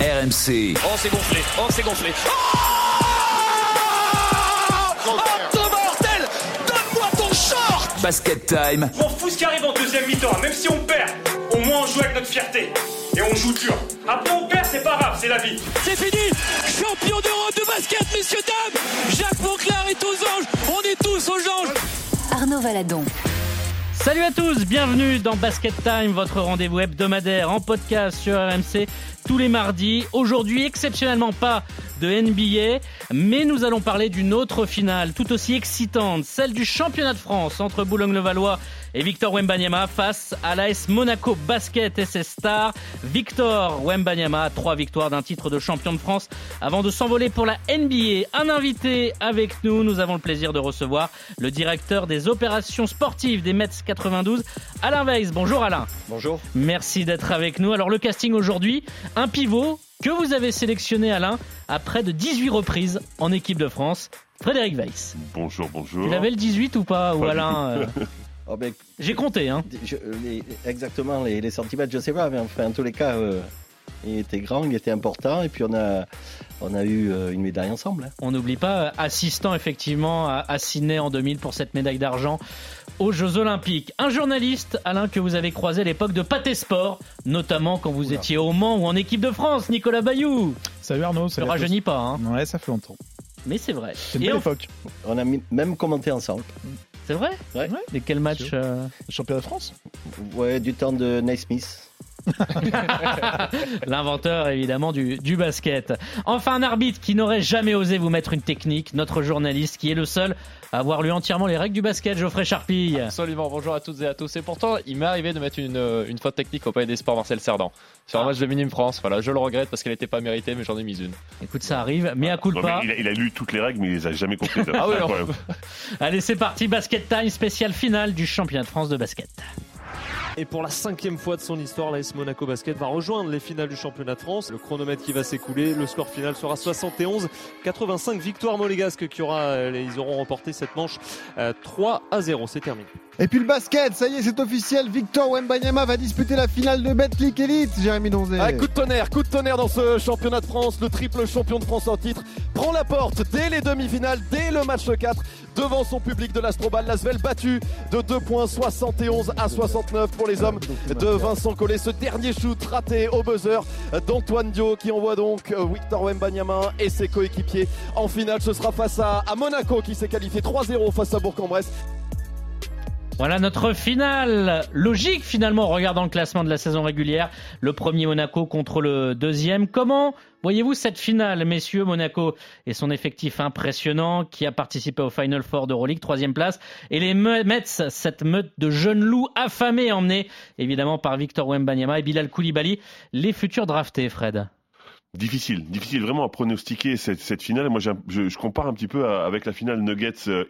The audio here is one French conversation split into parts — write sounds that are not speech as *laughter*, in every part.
RMC. Oh, c'est gonflé. Oh, c'est gonflé. Oh, oh mortel Donne-moi ton short Basket Time. On fous ce qui arrive en deuxième mi-temps. Même si on perd, au moins on joue avec notre fierté. Et on joue dur. Après on perd, c'est pas grave, c'est la vie. C'est fini Champion d'Europe de basket, messieurs, dames Jacques Monclar est aux anges On est tous aux anges Arnaud Valadon. Salut à tous, bienvenue dans Basket Time, votre rendez-vous hebdomadaire en podcast sur RMC tous les mardis. Aujourd'hui, exceptionnellement pas de NBA, mais nous allons parler d'une autre finale tout aussi excitante, celle du championnat de France entre Boulogne-le-Valois et Victor Wembanyama face à l'AS Monaco Basket SS Star. Victor Wembanyama trois victoires d'un titre de champion de France avant de s'envoler pour la NBA. Un invité avec nous, nous avons le plaisir de recevoir le directeur des opérations sportives des Mets 92, Alain Weiss. Bonjour Alain. Bonjour. Merci d'être avec nous. Alors le casting aujourd'hui, un pivot que vous avez sélectionné Alain à près de 18 reprises en équipe de France. Frédéric Weiss. Bonjour, bonjour. Tu l'avais le 18 ou pas, ou Alain euh, *laughs* Oh, ben, J'ai compté, hein. je- les- exactement, les, les centimètres, je sais pas, mais enfin, en tous les cas, euh, il était grand, il était important, et puis on a, on a eu euh, une médaille ensemble. hein. On n'oublie pas, assistant effectivement à, à Sydney en 2000 pour cette médaille d'argent aux Jeux Olympiques. Un journaliste, Alain, que vous avez croisé à l'époque de Pâté Sport, notamment quand vous étiez au Mans ou en équipe de France, Nicolas Bayou. Salut Arnaud, Ça ne rajeunit pas, hein. Ouais, ça fait longtemps. mais c'est vrai. C'est une belle époque. On a même commenté ensemble. C'est vrai Ouais. Et quel match euh, Championnat de France? Ouais, du temps de Naismith. *laughs* L'inventeur évidemment du, du basket. Enfin un arbitre qui n'aurait jamais osé vous mettre une technique, notre journaliste qui est le seul à avoir lu entièrement les règles du basket, Geoffrey Charpille. Absolument, bonjour à toutes et à tous. Et pourtant, il m'est arrivé de mettre une, euh, une faute technique au Palais des Sports Marcel Cerdan. Sur un match de Minime France. Voilà, je le regrette parce qu'elle n'était pas méritée, mais j'en ai mis une. Écoute, ça arrive, mais à coup de pas. il, a, il a lu toutes les règles, mais il les a jamais comprises. Ah oui. Allez, c'est parti, Basket Time, spécial finale du championnat de France de basket. Et pour la cinquième fois de son histoire, l'AS Monaco Basket va rejoindre les finales du championnat de France. Le chronomètre qui va s'écouler, le score final sera 71-85. Victoire monégasque qui aura, euh, ils auront remporté cette manche euh, 3 à 0. C'est terminé. Et puis le basket, ça y est, c'est officiel. Victor Wembanyama va disputer la finale de Betclic Elite, Jérémy Donzé. Ah, coup de tonnerre, coup de tonnerre dans ce championnat de France. Le triple champion de France en titre prend la porte dès les demi-finales, dès le match 4, devant son public de l'Astrobal. Lasvel battu de 2 points 71 à 69 pour les hommes de Vincent Collet. Ce dernier shoot raté au buzzer d'Antoine Dio qui envoie donc euh, Victor Wembanyama et ses coéquipiers en finale. Ce sera face à, à Monaco qui s'est qualifié 3-0 face à Bourg-en-Bresse. Voilà notre finale. Logique finalement, en regardant le classement de la saison régulière. Le premier Monaco contre le deuxième. Comment voyez-vous cette finale, messieurs? Monaco et son effectif impressionnant qui a participé au Final Four d'Euroleague, troisième place. Et les Me- Mets, cette meute de jeunes loups affamés, emmenés évidemment par Victor Wembanyama et Bilal Koulibaly, les futurs draftés, Fred? Difficile, difficile vraiment à pronostiquer cette, finale. Moi, je, compare un petit peu avec la finale Nuggets euh.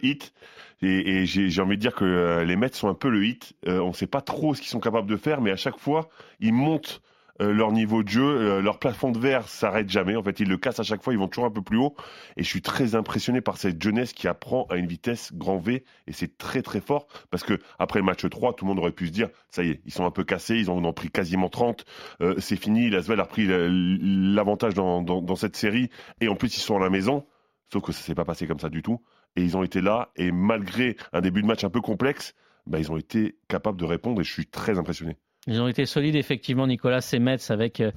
Et, j'ai envie de dire que euh, les Mets sont un peu le Heat. Euh, on ne sait pas trop ce qu'ils sont capables de faire, mais à chaque fois, ils montent euh, leur niveau de jeu, leur plafond de verre s'arrête jamais. En fait, ils le cassent à chaque fois, ils vont toujours un peu plus haut. Et je suis très impressionné par cette jeunesse qui apprend à une vitesse grand V. Et c'est très très fort parce que après le match 3, tout le monde aurait pu se dire, ça y est, ils sont un peu cassés, ils en ont pris quasiment 30. Euh, c'est fini, Lasvel a pris la- l'avantage dans, dans, dans cette série. Et en plus, ils sont à la maison. Sauf que ça s'est pas passé comme ça du tout. Et ils ont été là. Et malgré un début de match un peu complexe, bah, ils ont été capables de répondre. Et je suis très impressionné. Ils ont été solides effectivement, Nicolas et Mets avec euh,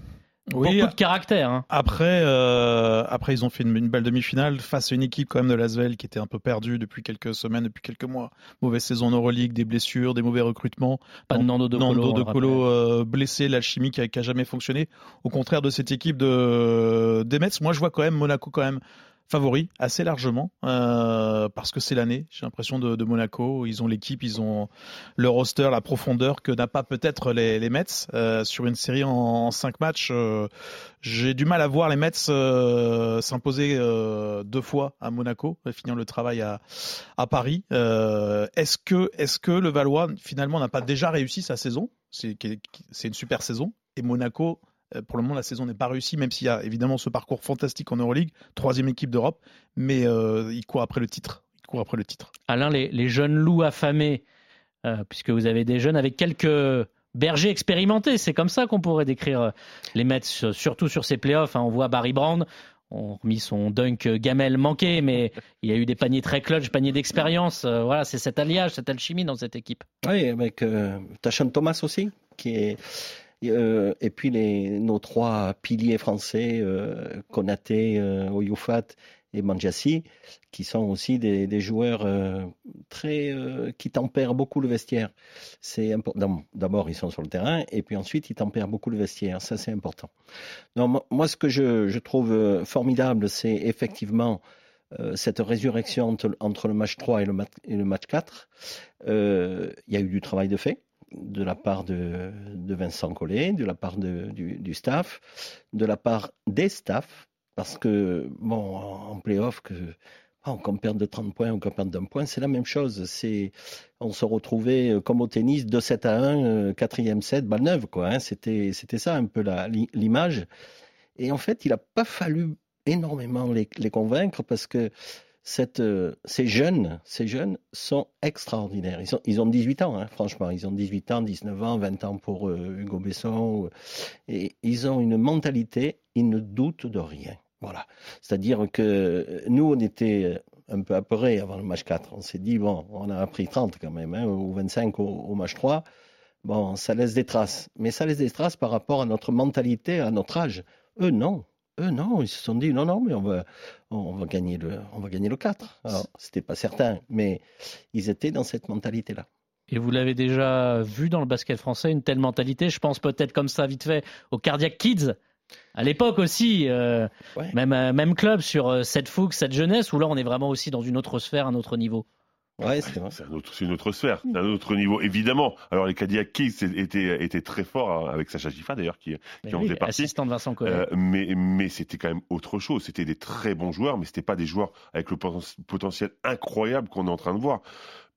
Oui, beaucoup de caractère. hein. Après, euh, après, ils ont fait une, une belle demi-finale face à une équipe quand même de Lasvel qui était un peu perdue depuis quelques semaines, depuis quelques mois. Mauvaise saison en Euroleague, des blessures, des mauvais recrutements. Pas de Nando de Nando Colo, on de Colo euh, blessé, l'alchimie qui a, qui a jamais fonctionné. Au contraire de cette équipe de des Mets, moi je vois quand même Monaco quand même favori assez largement euh, parce que c'est l'année. J'ai l'impression de, Monaco, ils ont l'équipe, ils ont le roster, la profondeur que n'a pas peut-être les, les Mets euh, sur une série en, cinq matchs. euh, J'ai du mal à voir les Mets s'imposer deux fois à Monaco, finir le travail à, à Paris. Est-ce que est-ce que le Valois finalement n'a pas déjà réussi sa saison? C'est c'est une super saison et Monaco pour le moment, la saison n'est pas réussie, même s'il y a évidemment ce parcours fantastique en Euroleague, troisième équipe d'Europe, mais euh, il court après le titre. Il court après le titre. Alain, les, les jeunes loups affamés, euh, puisque vous avez des jeunes avec quelques berger expérimenté. C'est comme ça qu'on pourrait décrire euh, les Mets, surtout sur ces playoffs. hein. On voit Barry Brown, on remis son dunk gamelle manqué, mais il y a eu des paniers très clutch, paniers d'expérience. Euh, Voilà, c'est cet alliage, cette alchimie dans cette équipe. Oui, avec euh, Tachan Thomas aussi, qui est. euh, et puis les, nos trois piliers français, euh, Konaté, euh, et Manjassi, qui sont aussi des, joueurs euh, très euh, qui tempèrent beaucoup le vestiaire. C'est. D'abord, ils sont sur le terrain, et puis ensuite, ils tempèrent beaucoup le vestiaire. Ça, c'est important. Non, moi, ce que je, trouve formidable, c'est effectivement cette résurrection entre, le match 3 et le, mat- et le match 4. Euh, Il y a eu du travail de fait de la part de, Vincent Collet, de la part du, staff, de la part des staffs, parce que, bon, en play-off, que, bon, qu'on perde de 30 points ou qu'on perde d'un point, c'est la même chose. On se retrouvait euh, comme au tennis, 2-7 à 1, euh, quatrième set, balle neuve, quoi. hein. C'était, ça un peu l'image. Et en fait, il n'a pas fallu énormément les convaincre parce que euh, ces jeunes, ces jeunes sont extraordinaires. Ils, sont, ils ont 18 ans, hein, franchement. Ils ont 18 ans, 19 ans, 20 ans pour euh, Hugo Besson. Et ils ont une mentalité, ils ne doutent de rien. Voilà. C'est-à-dire que euh, nous, on était un peu apeurés avant le match 4. On s'est dit, bon, on a pris 30 quand même, hein, ou 25 au, au match 3. Bon, ça laisse des traces. Mais ça laisse des traces par rapport à notre mentalité, à notre âge. Eux, non. Eux, non. Ils se sont dit, non, non, mais on va, on va gagner le, on va gagner le 4. Alors, c'était pas certain, mais ils étaient dans cette mentalité-là. Et vous l'avez déjà vu dans le basket français, une telle mentalité. Je pense peut-être comme ça, vite fait, aux Cardiac Kids. À l'époque aussi, euh, Ouais. même, euh, même club sur euh, cette fougue, cette jeunesse, où là on est vraiment aussi dans une autre sphère, un autre niveau? Ouais, c'est vrai. C'est un autre- c'est une autre sphère, c'est un autre niveau, évidemment. Alors les Cadillac Kids étaient, étaient très forts, hein, avec Sacha Gifa d'ailleurs, qui, Mais qui en oui, faisait partie. assistant de Vincent Collet. Euh, mais mais c'était quand même autre chose. C'était des très bons joueurs, mais c'était pas des joueurs avec le poten- potentiel incroyable qu'on est en train de voir.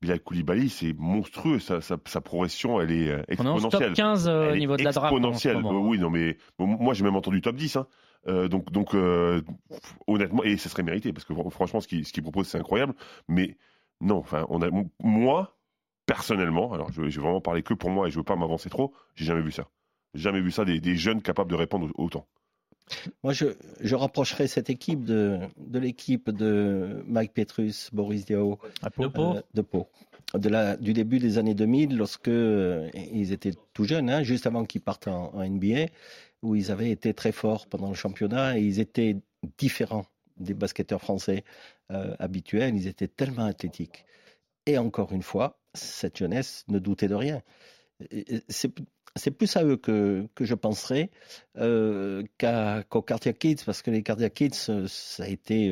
Bilal Koulibaly, c'est monstrueux. Sa, sa, sa progression, elle est euh, on est en exponentielle. top 15 euh, au niveau de la draft. en ce exponentielle. moment. Euh, oui, non, mais moi j'ai même entendu top 10. Hein. Euh, donc, donc euh, honnêtement, et ce serait mérité parce que fr- franchement, ce qu'il ce qu'il propose, c'est incroyable. Mais non, enfin, on a, moi personnellement, alors je, vais- je vais vraiment parler que pour moi et je veux pas m'avancer trop. J'ai jamais vu ça. J'ai Jamais vu ça des, des jeunes capables de répondre autant. Moi, je, je rapprocherais cette équipe de, de l'équipe de Mike Petrus, Boris Diaw, À Pau. De Pau. euh, de Pau. De la, du début des années 2000, lorsque euh, ils étaient tout jeunes, hein, juste avant qu'ils partent en, en NBA, où ils avaient été très forts pendant le championnat et ils étaient différents des basketteurs français euh, habituels. Ils étaient tellement athlétiques. Et encore une fois, cette jeunesse ne doutait de rien. C'est plus à eux que, que je penserais euh, qu'aux Cardiac Kids, parce que les Cardiac Kids, euh, ça a été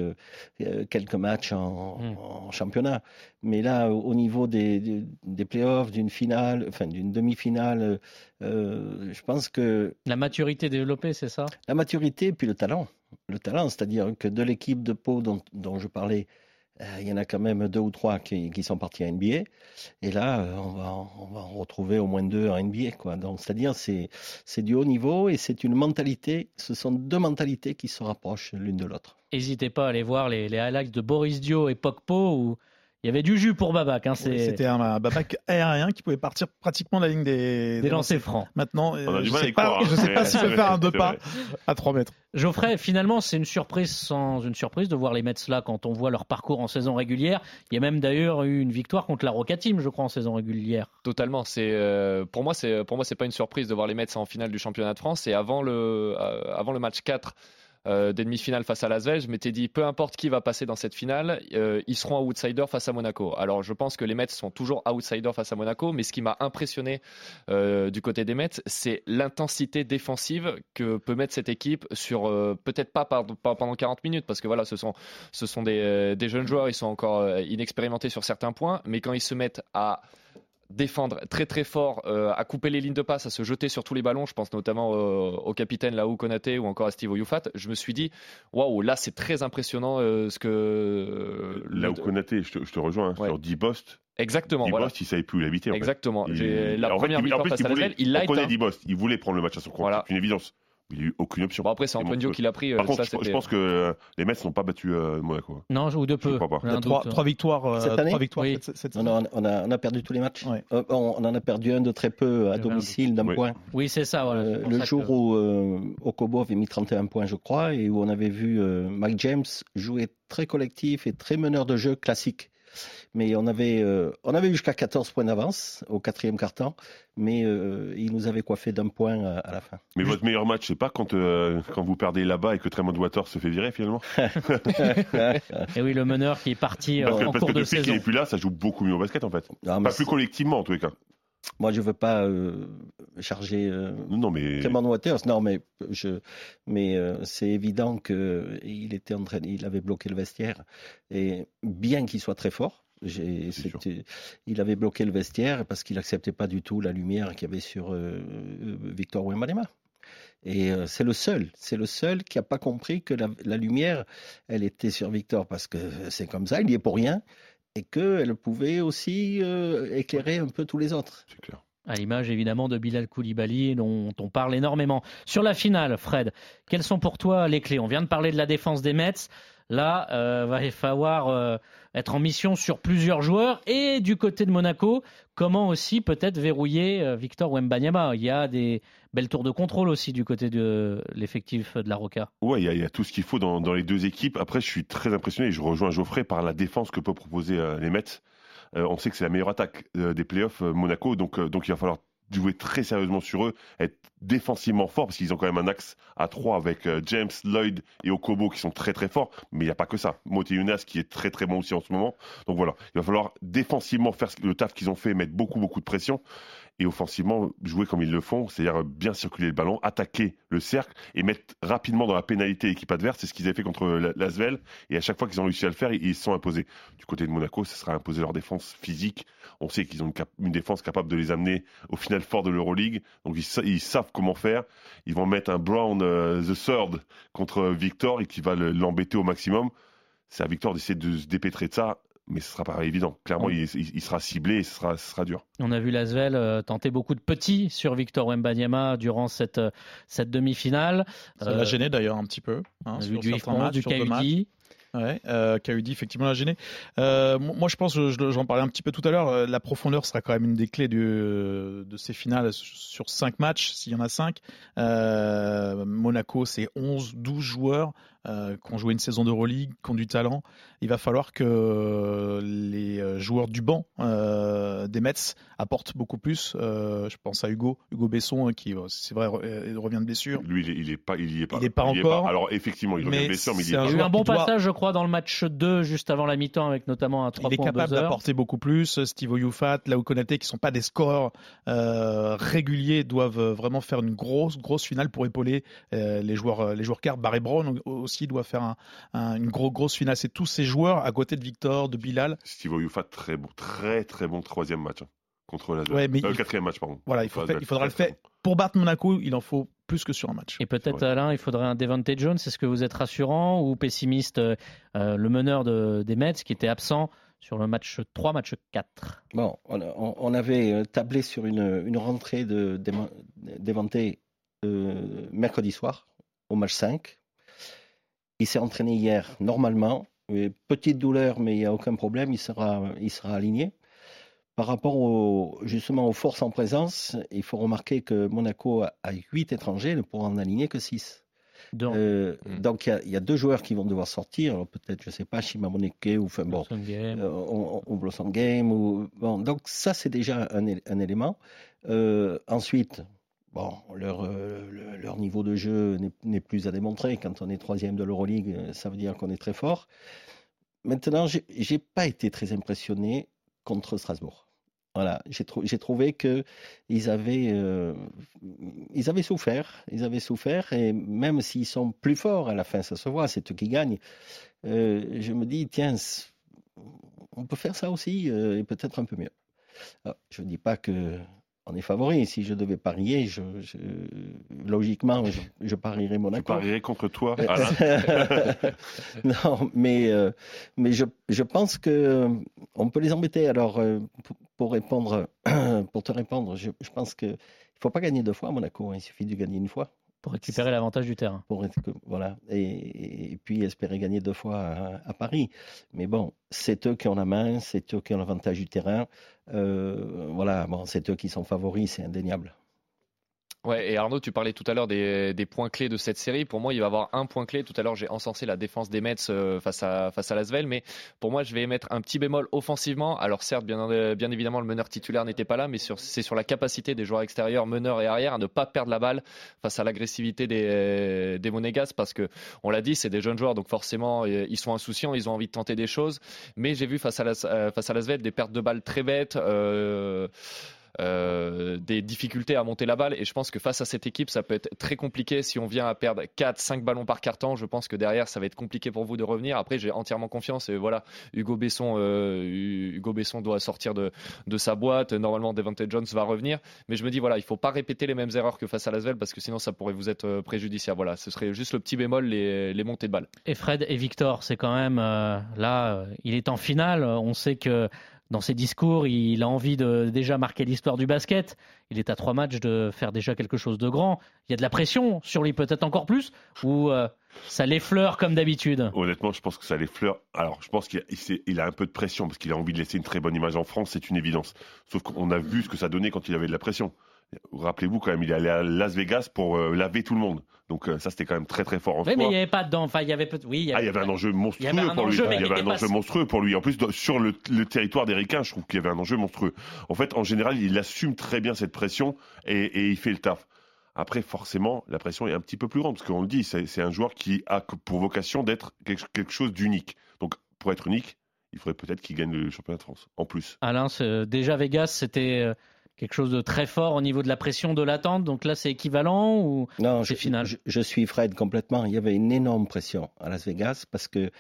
euh, quelques matchs en, Mm. en championnat. Mais là, au au niveau des, des, des playoffs, d'une finale, enfin d'une demi-finale, euh, je pense que La maturité développée, c'est ça? La maturité et puis le talent. Le talent, c'est-à-dire que de l'équipe de Pau dont, dont je parlais, euh, il y en a quand même deux ou trois qui, qui sont partis à NBA. Et là, euh, on va, on va en retrouver au moins deux en NBA. Quoi. Donc, c'est-à-dire c'est c'est du haut niveau et c'est une mentalité. Ce sont deux mentalités qui se rapprochent l'une de l'autre. N'hésitez pas à aller voir les, les highlights de Boris Dio et Pogpo où il y avait du jus pour Babac. Hein, C'était un, un babac *laughs* aérien qui pouvait partir pratiquement de la ligne des, des lancers francs. Maintenant, euh, On a du je à sais pas, croire. hein. je sais pas C'est- s'il peut faire un deux pas à 3 mètres. Geoffrey, finalement, c'est une surprise sans une surprise de voir les Mets là quand on voit leur parcours en saison régulière. Il y a même d'ailleurs eu une victoire contre la Roca Team, je crois, en saison régulière. Totalement. C'est euh, pour moi, c'est pour moi, c'est pas une surprise de voir les Mets en finale du championnat de France. Et avant le euh, avant le match 4 euh, des demi-finales face à Las Vegas, je m'étais dit peu importe qui va passer dans cette finale, euh, ils seront outsiders face à Monaco. Alors je pense que les Mets sont toujours outsiders face à Monaco, mais ce qui m'a impressionné euh, du côté des Mets, c'est l'intensité défensive que peut mettre cette équipe sur euh, peut-être pas, pendant 40 minutes parce que voilà, ce sont ce sont des, jeunes joueurs, ils sont encore inexpérimentés sur certains points, mais quand ils se mettent à défendre très très fort, euh, à couper les lignes de passe, à se jeter sur tous les ballons. Je pense notamment euh, au capitaine Laou Konaté ou encore à Steve Oyufat. Je me suis dit, waouh, là c'est très impressionnant euh, ce que. le- Konaté, je te, je te rejoins, hein, Ouais. sur 10 Bost, Exactement, 10 voilà. Bost, il savait plus où l'habiter. en fait. Exactement. La en première en victoire plus, face il à la voulait- Lasvel, il l'a éteint. 10 Bost, il voulait prendre le match à son compte, Voilà. c'est une évidence. Il n'y a eu aucune option. Bon, après, c'est Antonio qui l'a pris. euh, Par contre, ça, je, pense que euh, les Mets n'ont pas battu euh, Monaco. Non, ou de Je peu. Trois, doute. trois victoires, euh, Cette année trois victoires Oui. cette, cette on a, on a perdu tous les matchs. Ouais. Euh, on, on en a perdu un de très peu à domicile d'un Oui. point. Oui, c'est ça. Voilà, Euh, le ça jour que- où euh, Okobo avait mis 31 points, je crois, et où on avait vu euh, Mike James jouer très collectif et très meneur de jeu classique. Mais on avait, euh, on avait eu jusqu'à 14 points d'avance au quatrième quart-temps, mais euh, il nous avait coiffé d'un point à, à la fin. Mais votre meilleur match, c'est pas quand, euh, quand vous perdez là-bas et que Tremont Water se fait virer finalement *laughs* Et oui, le meneur qui est parti Parce que, en parce cours que de depuis qu'il saison. n'est plus là, ça joue beaucoup mieux au basket en fait. Non, mais Pas plus collectivement en tous les cas. Moi, je veux pas euh, charger euh, Non, mais. Clement Waters, non, mais je, mais euh, c'est évident que il était en train, il avait bloqué le vestiaire et bien qu'il soit très fort, il avait bloqué le vestiaire parce qu'il acceptait pas du tout la lumière qu'il y avait sur euh, euh, Victor Wembanyama. Et euh, c'est le seul, c'est le seul qui a pas compris que la, la lumière, elle était sur Victor parce que c'est comme ça, il y est pour rien et qu'elle pouvait aussi euh, éclairer un peu tous les autres. C'est clair. À l'image évidemment de Bilal Koulibaly dont on parle énormément. Sur la finale, Fred, quelles sont pour toi les clés? On vient de parler de la défense des Mets. Là, euh, va falloir euh, être en mission sur plusieurs joueurs. Et du côté de Monaco, comment aussi peut-être verrouiller euh, Victor Wembanyama? Il y a des belles tours de contrôle aussi du côté de l'effectif de la Roca. Ouais, il y, a- tout ce qu'il faut dans, les deux équipes. Après, je suis très impressionné et je rejoins Geoffrey par la défense que peut proposer euh, les Mets. On sait que c'est la meilleure attaque des playoffs Monaco, donc il va falloir jouer très sérieusement sur eux, être défensivement fort parce qu'ils ont quand même un axe à trois avec euh, James, Lloyd et Okobo qui sont très très forts, mais il n'y a pas que ça. Mote Younas qui est très très bon aussi en ce moment. Donc voilà, il va falloir défensivement faire le taf qu'ils ont fait, mettre beaucoup beaucoup de pression et offensivement jouer comme ils le font, c'est-à-dire bien circuler le ballon, attaquer le cercle et mettre rapidement dans la pénalité l'équipe adverse. C'est ce qu'ils avaient fait contre la- l'Asvel et à chaque fois qu'ils ont réussi à le faire, ils se sont imposés. Du côté de Monaco, ce sera imposer leur défense physique. On sait qu'ils ont une, défense capable de les amener au final fort de l'Euroleague, donc ils, sa- ils savent comment faire. Ils vont mettre un Brown euh, the Third contre Victor et qui va le- l'embêter au maximum. C'est à Victor d'essayer de se dépêtrer de ça. Mais ce sera pas évident. Clairement, il, il- il sera ciblé et ce sera, ce sera dur. On a vu Lasvel euh, tenter beaucoup de petits sur Victor Wembanyama durant cette, euh, cette demi-finale. Ça Euh, l'a gêné d'ailleurs un petit peu. Hein, sur du matchs, du sur deux matchs. KUD. Ouais, euh, KUD effectivement l'a gêné. Euh, mo- moi je pense, je- j'en parlais un petit peu tout à l'heure, euh, la profondeur sera quand même une des clés du, de ces finales sur 5 matchs, s'il y en a 5. Monaco c'est 11, 12 joueurs euh, qui ont joué une saison d'Euroleague, qui ont du talent. Il va falloir que les euh, joueurs du banc euh, des Mets apportent beaucoup plus. Euh, je pense à Hugo, Hugo Besson, qui c'est vrai re- revient de blessure. Lui, il est, il est pas, il y est pas. Il est pas encore. Alors effectivement, il revient de blessure, mais il y est un pas. Il y a eu un bon doit- passage, je crois, dans le match 2, juste avant la mi-temps, avec notamment un 3 Il est points capable d'apporter beaucoup plus. Steve Oyufat, Lao Konaté, qui sont pas des scoreurs euh, réguliers, doivent vraiment faire une grosse, grosse finale pour épauler euh, les joueurs, les joueurs cartes. Barry Brown aussi doit faire un- un- une grosse, grosse finale. C'est tous ces joueurs à côté de Victor, de Bilal. Steve Oyufat, très bon, très très bon troisième match hein, contre la Ouais, mais euh, il- quatrième match, pardon. Voilà, il, faut Contre faire- Lasvel, il faudra le faire. bon. Pour battre Monaco, il en faut plus que sur un match. Et peut-être. Alain, il faudrait un Devante Jones. Est-ce que vous êtes rassurant ou pessimiste euh, euh, Le meneur de- des Mets qui était absent sur le match 3, match 4. Bon, on, avait euh, tablé sur une, une rentrée de euh, mercredi soir au match 5. Il s'est entraîné hier normalement. Et petite douleur, mais il n'y a aucun problème, il sera, il sera aligné. Par rapport au, justement aux forces en présence, il faut remarquer que Monaco a, a 8 étrangers, ne pourra en aligner que 6. Donc, Euh, Mm. Donc il y a- il y, a deux joueurs qui vont devoir sortir. Alors peut-être, je ne sais pas, Shimamoneke ou enfin bon, Blossom Game. euh, on, on Blossom Game. Ou, bon, donc ça, c'est déjà un élément. Euh, ensuite, bon, leur, euh, le- leur niveau de jeu n'est- plus à démontrer. Quand on est troisième de l'Euroleague, euh, ça veut dire qu'on est très fort. Maintenant, j'ai pas été très impressionné contre Strasbourg. Voilà, j'ai trou- j'ai trouvé que ils avaient, euh, avaient souffert, ils avaient souffert, et même s'ils sont plus forts à la fin, ça se voit, c'est eux qui gagnent. Je me dis, tiens, on peut faire ça aussi, et peut-être un peu mieux. Je ne dis pas que on est favori. Si je devais parier, je, je- logiquement, je, je parierais Je Monaco. parierais contre toi, Euh, Alain. *laughs* non, mais, euh, mais je, je pense que euh, on peut les embêter. Alors, pour, répondre, *clears throat* pour te répondre, je, je pense que il faut pas gagner deux fois à Monaco. Il suffit de gagner une fois. Pour récupérer l'avantage du terrain. Voilà. Et, puis espérer gagner deux fois à, à Paris. Mais bon, c'est eux qui ont la main, c'est eux qui ont l'avantage du terrain. Euh, voilà, bon, c'est eux qui sont favoris, c'est indéniable. Ouais, et Arnaud, tu parlais tout à l'heure des, des, points clés de cette série. Pour moi, il va y avoir un point clé. Tout à l'heure, j'ai encensé la défense des Mets euh, face à face à Lasvel, mais pour moi, je vais mettre un petit bémol offensivement. Alors certes, bien, bien évidemment, le meneur titulaire n'était pas là, mais c'est sur la capacité des joueurs extérieurs, meneurs et arrière, à ne pas perdre la balle face à l'agressivité des, des Monégas, parce que on l'a dit, c'est des jeunes joueurs, donc forcément, ils sont insouciants, ils ont envie de tenter des choses. Mais j'ai vu face à la, face à Lasvel des pertes de balles très bêtes. Euh, euh, des difficultés à monter la balle. Et je pense que face à cette équipe, ça peut être très compliqué si on vient à perdre 4, 5 ballons par carton. Je pense que derrière, ça va être compliqué pour vous de revenir. Après, j'ai entièrement confiance. Et voilà, Hugo Besson, euh, Hugo Besson doit sortir de, de sa boîte. Normalement, Devante Jones va revenir. Mais je me dis, voilà, il faut pas répéter les mêmes erreurs que face à Lasvel parce que sinon, ça pourrait vous être euh, préjudiciable. Voilà, ce serait juste le petit bémol, les, les montées de balle. Et Fred et Victor, c'est quand même là, il est en finale. On sait que dans ses discours, il a envie de déjà marquer l'histoire du basket. Il est à trois matchs de faire déjà quelque chose de grand. Il y a de la pression sur lui, peut-être encore plus, ou euh, ça l'effleure comme d'habitude? Honnêtement, je pense que ça l'effleure. Alors, je pense qu'il a, un peu de pression parce qu'il a envie de laisser une très bonne image en France, c'est une évidence. Sauf qu'on a vu ce que ça donnait quand il avait de la pression. Rappelez-vous quand même, il est allé à Las Vegas pour euh, laver tout le monde. Donc euh, ça, c'était quand même très très fort en oui, mais il n'y avait pas dedans. Enfin, il y avait oui, il y avait, ah, il y avait un enjeu monstrueux pour lui. Il y avait un enjeu monstrueux pour lui. En plus, sur le, le territoire des Ricains, je trouve qu'il y avait un enjeu monstrueux. En fait, en général, il assume très bien cette pression et, et il fait le taf. Après, forcément, la pression est un petit peu plus grande parce qu'on le dit, c'est un joueur qui a pour vocation d'être quelque chose d'unique. Donc, pour être unique, il faudrait peut-être qu'il gagne le championnat de France en plus. Alain, déjà Vegas, c'était euh, quelque chose de très fort au niveau de la pression de l'attente. Donc là, c'est équivalent ou non c'est final je, je, suis Fred complètement. Il y avait une énorme pression à Las Vegas parce que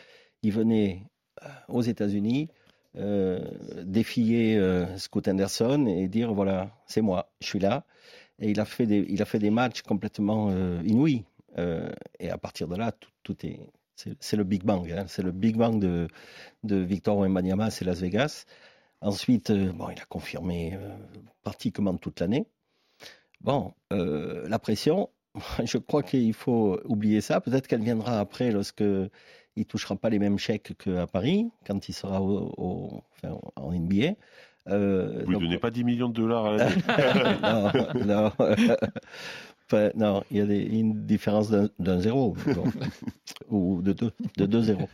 il venait euh, aux États-Unis euh, défier euh, Scott Anderson et dire voilà, c'est moi, je suis là. Et il a fait des, il a fait des matchs complètement euh, inouïs. Et à partir de là, tout, tout est c'est le Big Bang. Hein. C'est le Big Bang de, de Victor Wembanyama, c'est Las Vegas. Ensuite, euh, bon, il a confirmé euh, pratiquement toute l'année. Bon, euh, la pression, *laughs* je crois qu'il faut oublier ça. Peut-être qu'elle viendra après lorsque il touchera pas les mêmes chèques qu'à Paris, quand il sera au, au, enfin, en NBA. Euh, Vous ne donnez pas 10 millions de dollars à l'année *laughs* Non, non. *laughs* Enfin, non, il y a des, une différence d'un zéro, bon, *laughs* ou de deux, de deux zéros.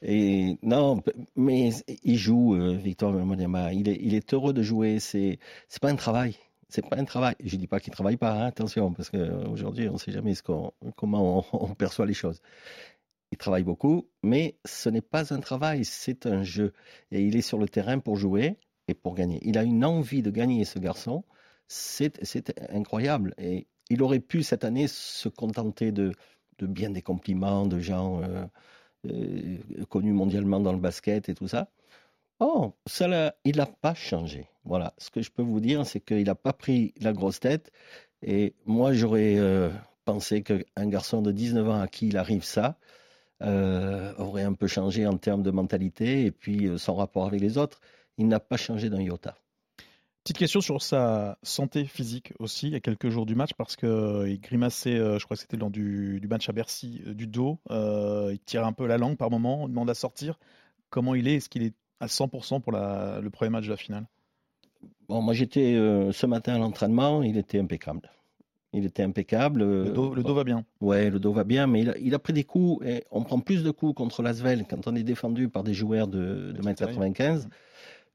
Et non, mais il joue, euh, Victor Wembanyama. Il est, il est heureux de jouer. C'est, c'est pas un travail. C'est pas un travail. Je dis pas qu'il travaille pas. Hein, attention, parce qu'aujourd'hui, on sait jamais ce qu'on, comment on, on perçoit les choses. Il travaille beaucoup, mais ce n'est pas un travail, c'est un jeu. Et il est sur le terrain pour jouer et pour gagner. Il a une envie de gagner, ce garçon. C'est, c'est incroyable. Et il aurait pu cette année se contenter de, bien des compliments de gens euh, euh, connus mondialement dans le basket et tout ça. Oh, ça il n'a pas changé. Voilà, ce que je peux vous dire, c'est qu'il n'a pas pris la grosse tête. Et moi, j'aurais euh, pensé qu'un garçon de 19 ans à qui il arrive ça aurait un peu changé en termes de mentalité et puis son rapport avec les autres. Il n'a pas changé d'un iota. Petite question sur sa santé physique aussi, il y a quelques jours du match, parce qu'il euh, grimaçait, euh, je crois que c'était lors du, du, match à Bercy, euh, du dos. Euh, il tire un peu la langue par moment, on demande à sortir. Comment il est? Est-ce qu'il est à 100% pour la, le premier match de la finale? Bon, moi j'étais euh, ce matin à l'entraînement, il était impeccable. Il était impeccable. Le dos, le dos va bien. Ouais, le dos va bien, mais il a, il a, pris des coups. Et on prend plus de coups contre l'Asvel quand on est défendu par des joueurs de, de 1m95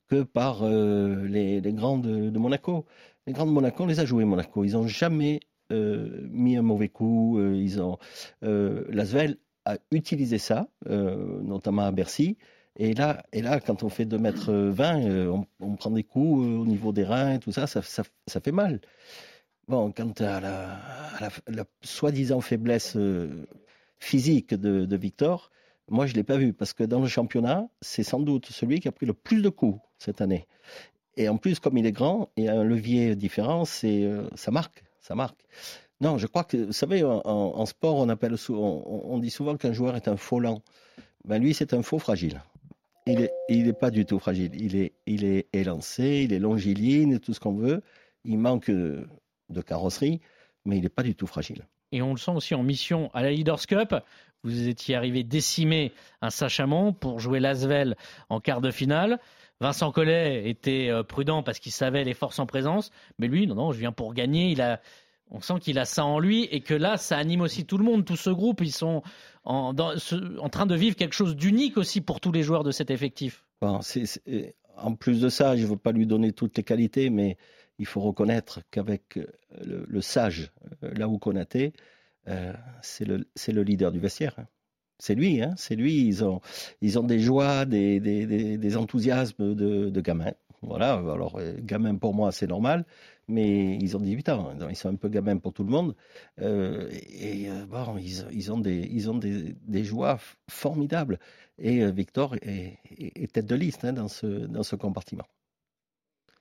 que par euh, les, les, grands de, Monaco. Les grands de Monaco, on les a joués Monaco. Ils n'ont jamais euh, mis un mauvais coup. Euh, ils ont Lasvel a utilisé ça, notamment à Bercy. Et là, et là, quand on fait 2 mètres 20, on, prend des coups au niveau des reins et tout ça, ça, fait mal. Bon, quant à la, soi-disant faiblesse physique de Victor, moi, je ne l'ai pas vu parce que dans le championnat, c'est sans doute celui qui a pris le plus de coups cette année. Et en plus, comme il est grand, il a un levier différent, euh, ça marque, ça marque. Non, je crois que, vous savez, en, sport, on appelle, on, dit souvent qu'un joueur est un faux lent. Ben lui, c'est un faux fragile. Il est, il est pas du tout fragile. Il est, il est élancé, il est longiligne, tout ce qu'on veut. Il manque de carrosserie, mais il n'est pas du tout fragile. Et on le sent aussi en mission à la Leaders Cup. Vous étiez arrivé décimer un Sachamon pour jouer l'Asvel en quart de finale. Vincent Collet était euh, prudent parce qu'il savait les forces en présence, mais lui, non, non, je viens pour gagner. Il a, on sent qu'il a ça en lui et que là, ça anime aussi tout le monde, tout ce groupe. Ils sont en, train de vivre quelque chose d'unique aussi pour tous les joueurs de cet effectif. En plus de ça, je ne veux pas lui donner toutes les qualités, mais il faut reconnaître qu'avec euh, le, sage, euh, là où Konaté, euh, c'est le, le, leader du vestiaire. Hein. C'est lui, hein, c'est lui. Ils ont, ils ont des joies, des, des, des, enthousiasmes de, de gamins. Voilà, alors gamin pour moi c'est normal, mais ils ont 18 ans, ils sont un peu gamins pour tout le monde. et bon, ils, ils, ont des, ils ont des, des joies formidables. Et Victor est, tête de liste hein, dans, ce, dans ce compartiment.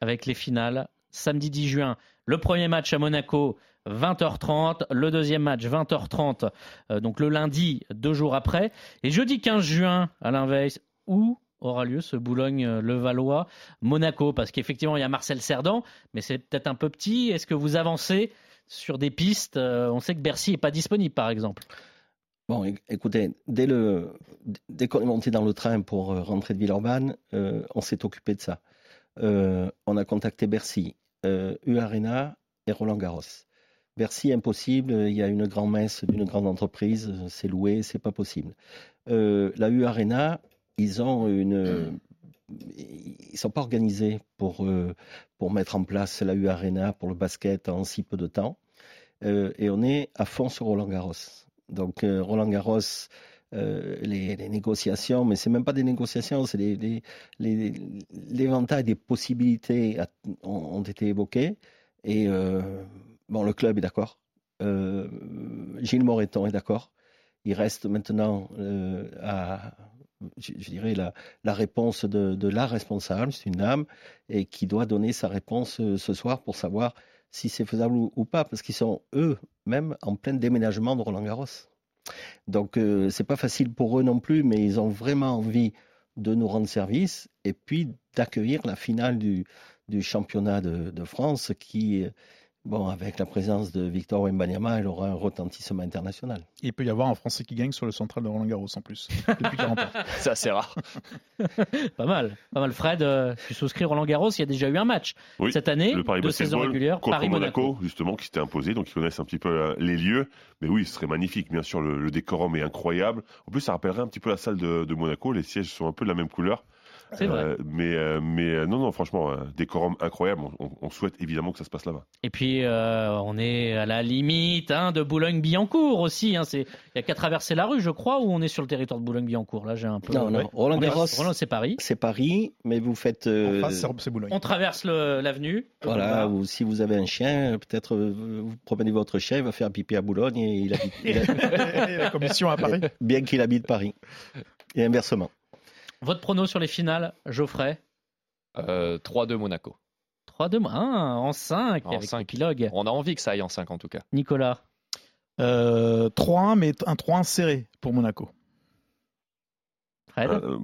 Avec les finales, samedi 10 juin. Le premier match à Monaco, 20h30. Le deuxième match, 20h30, euh, donc le lundi, deux jours après. Et jeudi 15 juin, à l'inverse, où aura lieu ce Boulogne-Levallois-Monaco Parce qu'effectivement, il y a Marcel Cerdan, mais c'est peut-être un peu petit. Est-ce que vous avancez sur des pistes? Euh, On sait que Bercy n'est pas disponible, par exemple. Bon, écoutez, dès, le, dès qu'on est monté dans le train pour euh, rentrer de Villeurbanne, on s'est occupé de ça. Euh, on a contacté Bercy, euh, U-Arena et Roland Garros. Bercy, impossible, il y a une grande messe d'une grande entreprise, c'est loué, c'est pas possible. Euh, la U-Arena, ils ont une. Ils sont pas organisés pour, pour mettre en place la U-Arena pour le basket en si peu de temps. et on est à fond sur Roland Garros. Donc Roland Garros, euh, les, négociations, mais c'est même pas des négociations, c'est l'éventail des possibilités ont, été évoqués. Et euh, bon, le club est d'accord. Euh, Gilles Moreton est d'accord. Il reste maintenant à, je, dirais, la, réponse de, de, la responsable, c'est une dame, et qui doit donner sa réponse ce soir pour savoir si c'est faisable ou, ou pas, parce qu'ils sont eux-mêmes en plein déménagement de Roland Garros. Donc euh, c'est pas facile pour eux non plus, mais ils ont vraiment envie de nous rendre service et puis d'accueillir la finale du, championnat de, de, France qui Bon, avec la présence de Victor Wembanyama, elle aura un retentissement international. il peut y avoir un Français qui gagne sur le central de Roland Garros en plus, depuis 40 ans. *laughs* C'est assez rare. *laughs* pas mal, pas mal. Fred, euh, tu souscris Roland Garros, il y a déjà eu un match cette année, le Paris de saison régulière, contre Paris-Monaco, justement, qui s'était imposé, donc ils connaissent un petit peu euh, les lieux. Mais oui, ce serait magnifique, bien sûr, le, décorum est incroyable. En plus, ça rappellerait un petit peu la salle de, de Monaco, les sièges sont un peu de la même couleur. C'est vrai. Euh, mais, euh, mais euh, non, non, franchement, décorum incroyable. On, souhaite évidemment que ça se passe là-bas. Et puis, on est à la limite hein, de Boulogne-Billancourt aussi. Hein, il n'y a qu'à traverser la rue, je crois, ou on est sur le territoire de Boulogne-Billancourt? Là, j'ai un peu. Non, non. Roland Garros, c'est Paris. C'est Paris, mais vous faites. c'est Boulogne. On traverse l'avenue. Voilà, ou si vous avez un chien, peut-être vous promenez votre chien, il va faire pipi à Boulogne et il habite. *laughs* la commission à Paris. Bien qu'il habite Paris. Et inversement. Votre prono sur les finales, Geoffrey euh, 3-2 Monaco. 3-2 ah, en 5 en avec 5. On a envie que ça aille en 5 en tout cas. Nicolas euh, 3-1, mais un 3-1 serré pour Monaco. Fred euh,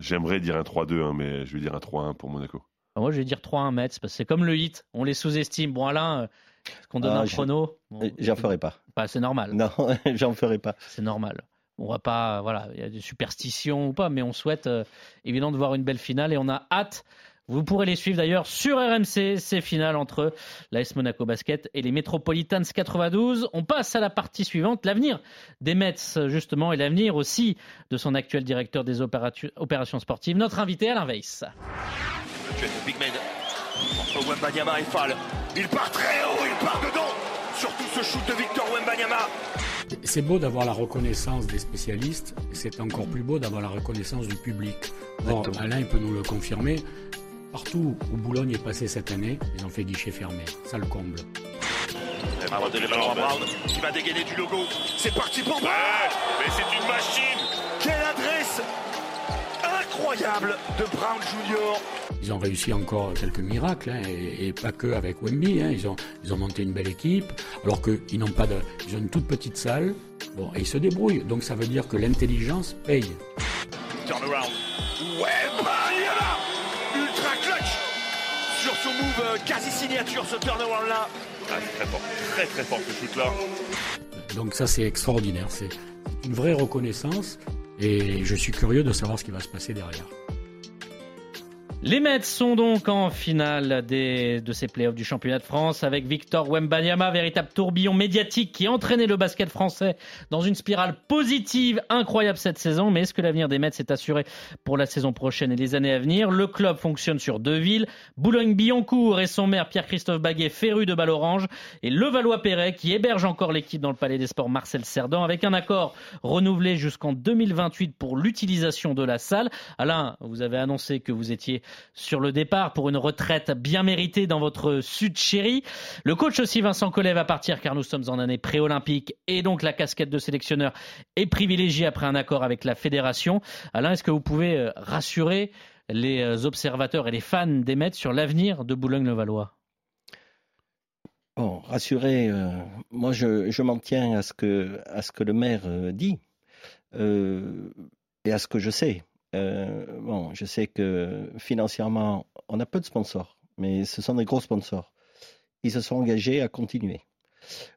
J'aimerais dire un 3-2, hein, mais je vais dire un 3-1 pour Monaco. Ah, moi, je vais dire 3-1 Metz, parce que c'est comme le hit, on les sous-estime. Bon, Alain, est-ce qu'on donne ah, un chrono J'en ferai pas. Bah, c'est normal. Non, *laughs* j'en ferai pas. C'est normal on va pas, voilà, il y a des superstitions ou pas, mais on souhaite euh, évidemment de voir une belle finale et on a hâte. Vous pourrez les suivre d'ailleurs sur RMC, ces finales entre l'AS Monaco Basket et les Metropolitans 92. On passe à la partie suivante, l'avenir des Mets justement et l'avenir aussi de son actuel directeur des opérations sportives, notre invité Alain Weiss. Il part très haut, il part dedans. Surtout ce shoot de Victor Wembanyama. C'est beau d'avoir la reconnaissance des spécialistes, c'est encore plus beau d'avoir la reconnaissance du public. Or, Alain peut nous le confirmer. Partout où Boulogne est passé cette année, ils ont fait guichet fermé. Ça le comble. qui va dégainer du logo. C'est parti pour Mais c'est une machine incroyable de Brown Junior ils ont réussi encore quelques miracles, hein, et, pas que avec Wemby. Hein, ils, ont, ils ont monté une belle équipe, alors qu'ils n'ont pas de. Ils ont une toute petite salle, bon, et ils se débrouillent. Donc ça veut dire que l'intelligence paye. Turnaround. Ouais, bah, Ultra clutch Sur son move euh, quasi signature, ce turnaround là. Ah, très fort. Très très fort ce shoot là. Donc ça, c'est extraordinaire. C'est une vraie reconnaissance et je suis curieux de savoir ce qui va se passer derrière. Les Mets sont donc en finale des, de ces playoffs du championnat de France avec Victor Wembanyama, véritable tourbillon médiatique qui entraînait le basket français dans une spirale positive incroyable cette saison. Mais est-ce que l'avenir des Mets est assuré pour la saison prochaine et les années à venir? Le club fonctionne sur deux villes, Boulogne-Billancourt et son maire Pierre-Christophe Baguet, féru de balle orange, et Levallois-Perret qui héberge encore l'équipe dans le Palais des Sports Marcel Cerdan avec un accord renouvelé jusqu'en 2028 pour l'utilisation de la salle. Alain, vous avez annoncé que vous étiez sur le départ pour une retraite bien méritée dans votre sud chéri. Le coach aussi Vincent Collet va partir car nous sommes en année pré-olympique et donc la casquette de sélectionneur est privilégiée après un accord avec la fédération. Alain, est-ce que vous pouvez euh, rassurer les euh, observateurs et les fans des Mets sur l'avenir de Boulogne-le-Valois? Rassurer, euh, moi je, m'en tiens à ce que le maire dit et à ce que je sais. Euh, bon, je sais que financièrement, on a peu de sponsors, mais ce sont des gros sponsors. Ils se sont engagés à continuer.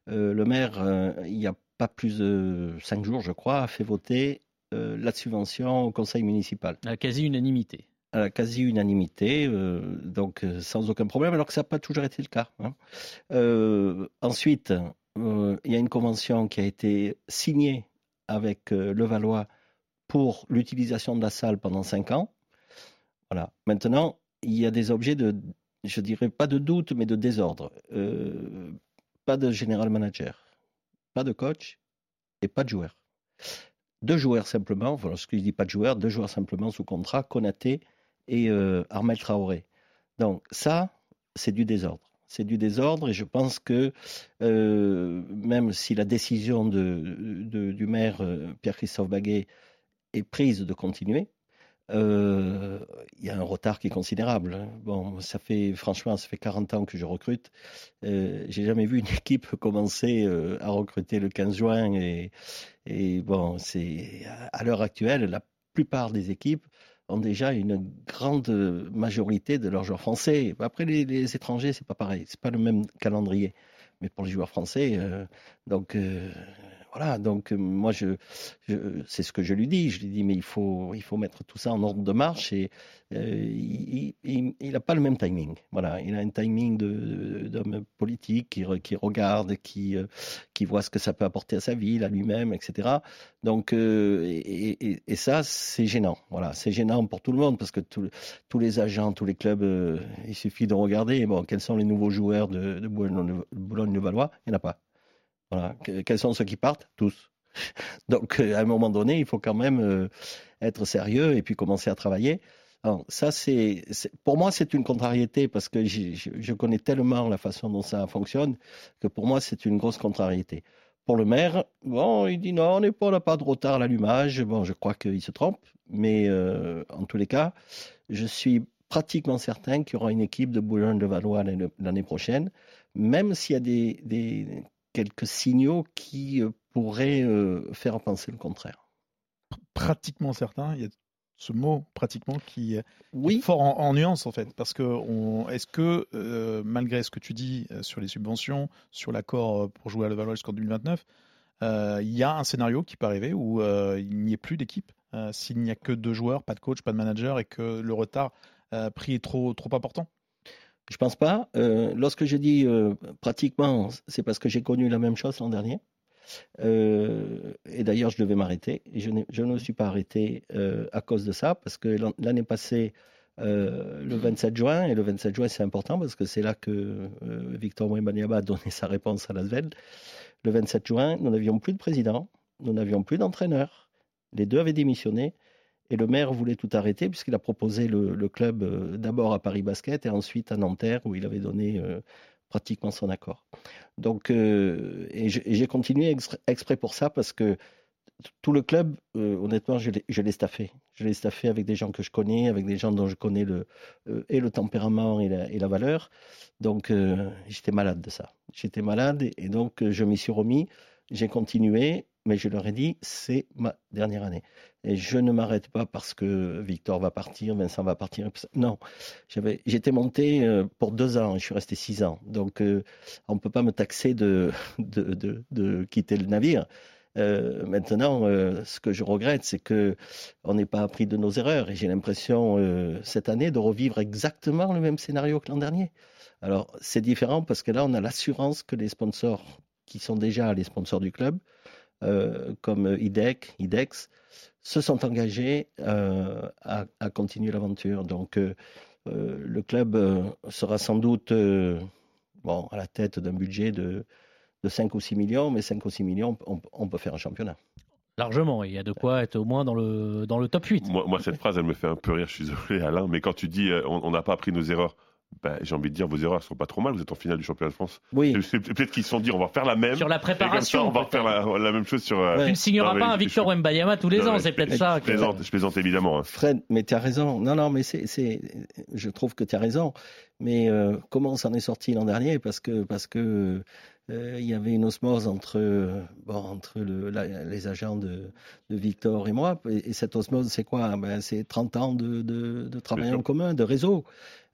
Euh, le maire, euh, il n'y a pas plus de cinq jours, je crois, a fait voter la subvention au conseil municipal. À la quasi-unanimité. À la quasi-unanimité, donc sans aucun problème, alors que ça n'a pas toujours été le cas. Hein. ensuite, il y a une convention qui a été signée avec le Valois pour l'utilisation de la salle pendant cinq ans. Voilà. Maintenant, il y a des objets de, je dirais pas de doute, mais de désordre. Euh, pas de général manager, pas de coach et pas de joueur. Deux joueurs simplement, voilà ce que je dis pas de joueurs, deux joueurs simplement sous contrat, Konaté et euh, Armel Traoré. Donc ça, c'est du désordre. C'est du désordre et je pense que euh, même si la décision de, du maire Pierre-Christophe Baguet est prise de continuer, euh, il y a un retard qui est considérable. Hein. Bon, ça fait franchement, ça fait 40 ans que je recrute. Euh, J'ai jamais vu une *laughs* équipe commencer euh, à recruter le 15 juin et, bon, c'est à l'heure actuelle, la plupart des équipes ont déjà une grande majorité de leurs joueurs français. Après les, les étrangers, c'est pas pareil, c'est pas le même calendrier. Mais pour les joueurs français, euh, donc voilà, donc euh, moi, je, c'est ce que je lui dis. Je lui dis, mais il faut, il faut mettre tout ça en ordre de marche et euh, il n'a pas le même timing. Voilà, il a un timing d'homme politique qui, regarde, qui, euh, qui voit ce que ça peut apporter à sa ville, à lui-même, etc. Donc, et, ça, c'est gênant. Voilà, c'est gênant pour tout le monde parce que tous les agents, tous les clubs, il suffit de regarder. Bon, quels sont les nouveaux joueurs de, de Boulogne-le-Valois Il n'y en a pas. Quels sont ceux qui partent? Tous. *laughs* Donc, euh, à un moment donné, il faut quand même euh, être sérieux et puis commencer à travailler. ça, c'est, pour moi, c'est une contrariété parce que je, connais tellement la façon dont ça fonctionne que pour moi, c'est une grosse contrariété. Pour le maire, bon, il dit non, on n'est pas, n'a pas de retard à l'allumage. Bon, je crois qu'il se trompe, mais euh, en tous les cas, je suis pratiquement certain qu'il y aura une équipe de Boulogne-de-Valois l'année prochaine, même s'il y a des, quelques signaux qui euh, pourraient euh, faire penser le contraire. Pratiquement certain, il y a ce mot pratiquement qui, est fort en, nuance en fait, parce que est-ce que euh, malgré ce que tu dis sur les subventions, sur l'accord pour jouer à Levallois jusqu'en 2029, il y a un scénario qui peut arriver où il n'y ait plus d'équipe s'il n'y a que deux joueurs, pas de coach, pas de manager et que le retard pris est trop trop important? Je pense pas. Euh, lorsque j'ai dit euh, pratiquement, c'est parce que j'ai connu la même chose l'an dernier. Euh, et d'ailleurs, je devais m'arrêter. Et je, ne me suis pas arrêté à cause de ça, parce que l'année passée, le 27 juin, et le 27 juin, c'est important parce que c'est là que Victor Mwembanyama a donné sa réponse à Lasvel. Le 27 juin, nous n'avions plus de président, nous n'avions plus d'entraîneur. Les deux avaient démissionné. Et le maire voulait tout arrêter puisqu'il a proposé le, club euh, d'abord à Paris Basket et ensuite à Nanterre où il avait donné euh, pratiquement son accord. Donc, euh, et j'ai continué exprès pour ça parce que tout le club, honnêtement, je l'ai staffé. Je l'ai staffé avec des gens que je connais, avec des gens dont je connais le, et le tempérament et la, et la valeur. Donc, j'étais malade de ça. J'étais malade et, donc je m'y suis remis. J'ai continué mais je leur ai dit, c'est ma dernière année. Et je ne m'arrête pas parce que Victor va partir, Vincent va partir. Non, j'étais monté euh, pour deux ans, je suis resté six ans. Donc, euh, on ne peut pas me taxer de, de, de, quitter le navire. Euh, maintenant, ce que je regrette, c'est que on n'ait pas appris de nos erreurs. Et j'ai l'impression cette année de revivre exactement le même scénario que l'an dernier. Alors, c'est différent parce que là, on a l'assurance que les sponsors qui sont déjà les sponsors du club, euh, comme IDEC, IDEX, se sont engagés euh, à, à, continuer l'aventure. Donc, euh, le club sera sans doute bon, à la tête d'un budget de, de 5 ou 6 millions, mais 5 ou 6 millions, on, on peut faire un championnat. Largement, il y a de quoi être au moins dans le, dans le top 8. Moi, moi, cette phrase, elle me fait un peu rire, je suis *laughs* désolé Alain, mais quand tu dis on n'a pas appris nos erreurs, ben, j'ai envie de dire, vos erreurs ne sont pas trop mal. Vous êtes en finale du championnat de France. Oui. Peut-être qu'ils se sont dit, on va faire la même. Sur la préparation. Ça, on va faire la, la, même chose sur. Ouais. Tu ne signeras pas un Victor Wembayama tous les non, ans, c'est peut-être ça. Je plaisante, je plaisante évidemment. Hein. Fred, mais tu as raison. Non, non, mais c'est, je trouve que tu as raison. Mais euh, comment on s'en est sorti l'an dernier? Parce que, parce que euh, il y avait une osmose entre, bon, entre le, la, les agents de, de, Victor et moi. Et, et cette osmose, c'est quoi? Ben, C'est 30 ans de, de, de travail en commun, de réseau.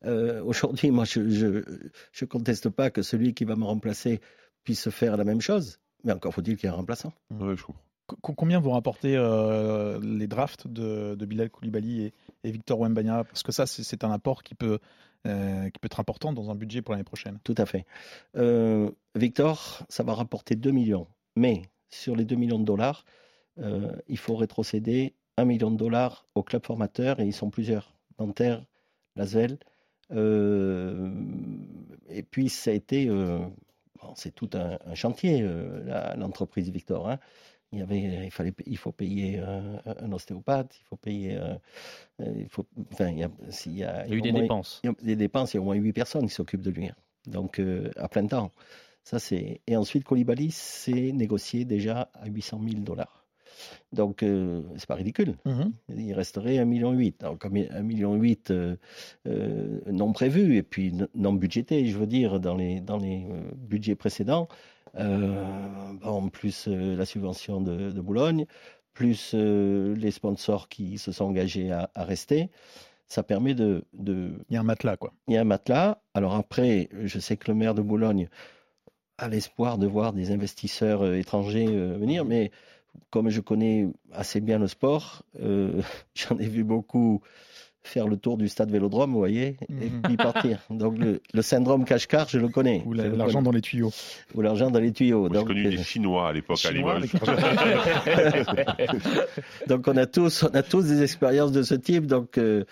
Euh, Aujourd'hui, moi, je ne je, conteste pas que celui qui va me remplacer puisse faire la même chose, mais encore faut-il qu'il y ait un remplaçant. Je comprends. Combien vont rapporter euh, les drafts de, de, Bilal Koulibaly et, et Victor Wembanyama? Parce que ça, c'est un apport qui peut, euh, qui peut être important dans un budget pour l'année prochaine. Tout à fait. Euh, Victor, ça va rapporter 2 millions. Mais sur les 2 millions de dollars, euh, il faut rétrocéder 1 million de dollars au club formateur et ils sont plusieurs. Nanterre, Lasvel. Euh, et puis, ça a été. Bon, c'est tout un, un chantier, l'entreprise Victor. Hein il y avait, il fallait, il faut payer un, un ostéopathe, il faut payer, euh, il faut, enfin, il y a, il y a, il y a eu des moins, dépenses. Il y a des dépenses, il y a au moins huit personnes qui s'occupent de lui, donc euh, à plein temps. Ça c'est, et ensuite Colibali s'est négocié déjà à 800 000 dollars. Donc euh, c'est pas ridicule. -hmm. Il resterait 1,8 million. Donc 1,8 million euh, euh, non prévu et puis non budgété, je veux dire, dans les, dans les budgets précédents. Euh, en plus euh, la subvention de, de, Boulogne, plus euh, les sponsors qui se sont engagés à, à rester, ça permet de, de, Il y a un matelas, quoi. Il y a un matelas. Alors après, je sais que le maire de Boulogne a l'espoir de voir des investisseurs étrangers venir, mais comme je connais assez bien le sport, euh, *laughs* j'en ai vu beaucoup faire le tour du stade Vélodrome, vous voyez, Mhm. et puis partir. Donc le, le syndrome cache-car, je le connais. Ou l'argent dans les tuyaux. Ou l'argent dans les tuyaux. J'ai Donc, connu euh, des Chinois à l'époque à Limoges. *laughs* donc on a tous, on a tous des expériences de ce type. Donc euh,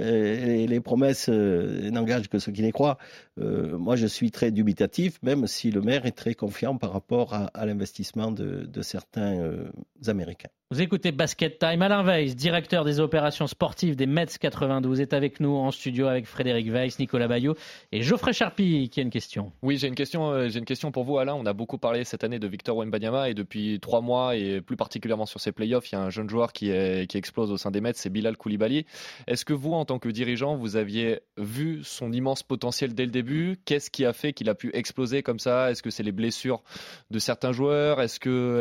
euh, les, les promesses euh, n'engagent que ceux qui les croient. Euh, moi, je suis très dubitatif, même si le maire est très confiant par rapport à, à l'investissement de, de certains euh, Américains. Vous écoutez Basket Time. Alain Weiss, directeur des opérations sportives des Mets 92, est avec nous en studio avec Frédéric Weiss, Nicolas Bayot et Geoffrey Charpie qui a une question. Oui, j'ai une question. euh, J'ai une question pour vous, Alain. On a beaucoup parlé cette année de Victor Wembanyama et depuis trois mois et plus particulièrement sur ces playoffs, il y a un jeune joueur qui, explose au sein des Mets, c'est Bilal Koulibaly. Est-ce que vous, en tant que dirigeant, vous aviez vu son immense potentiel dès le début? Qu'est-ce qui a fait qu'il a pu exploser comme ça? Est-ce que c'est les blessures de certains joueurs? Est-ce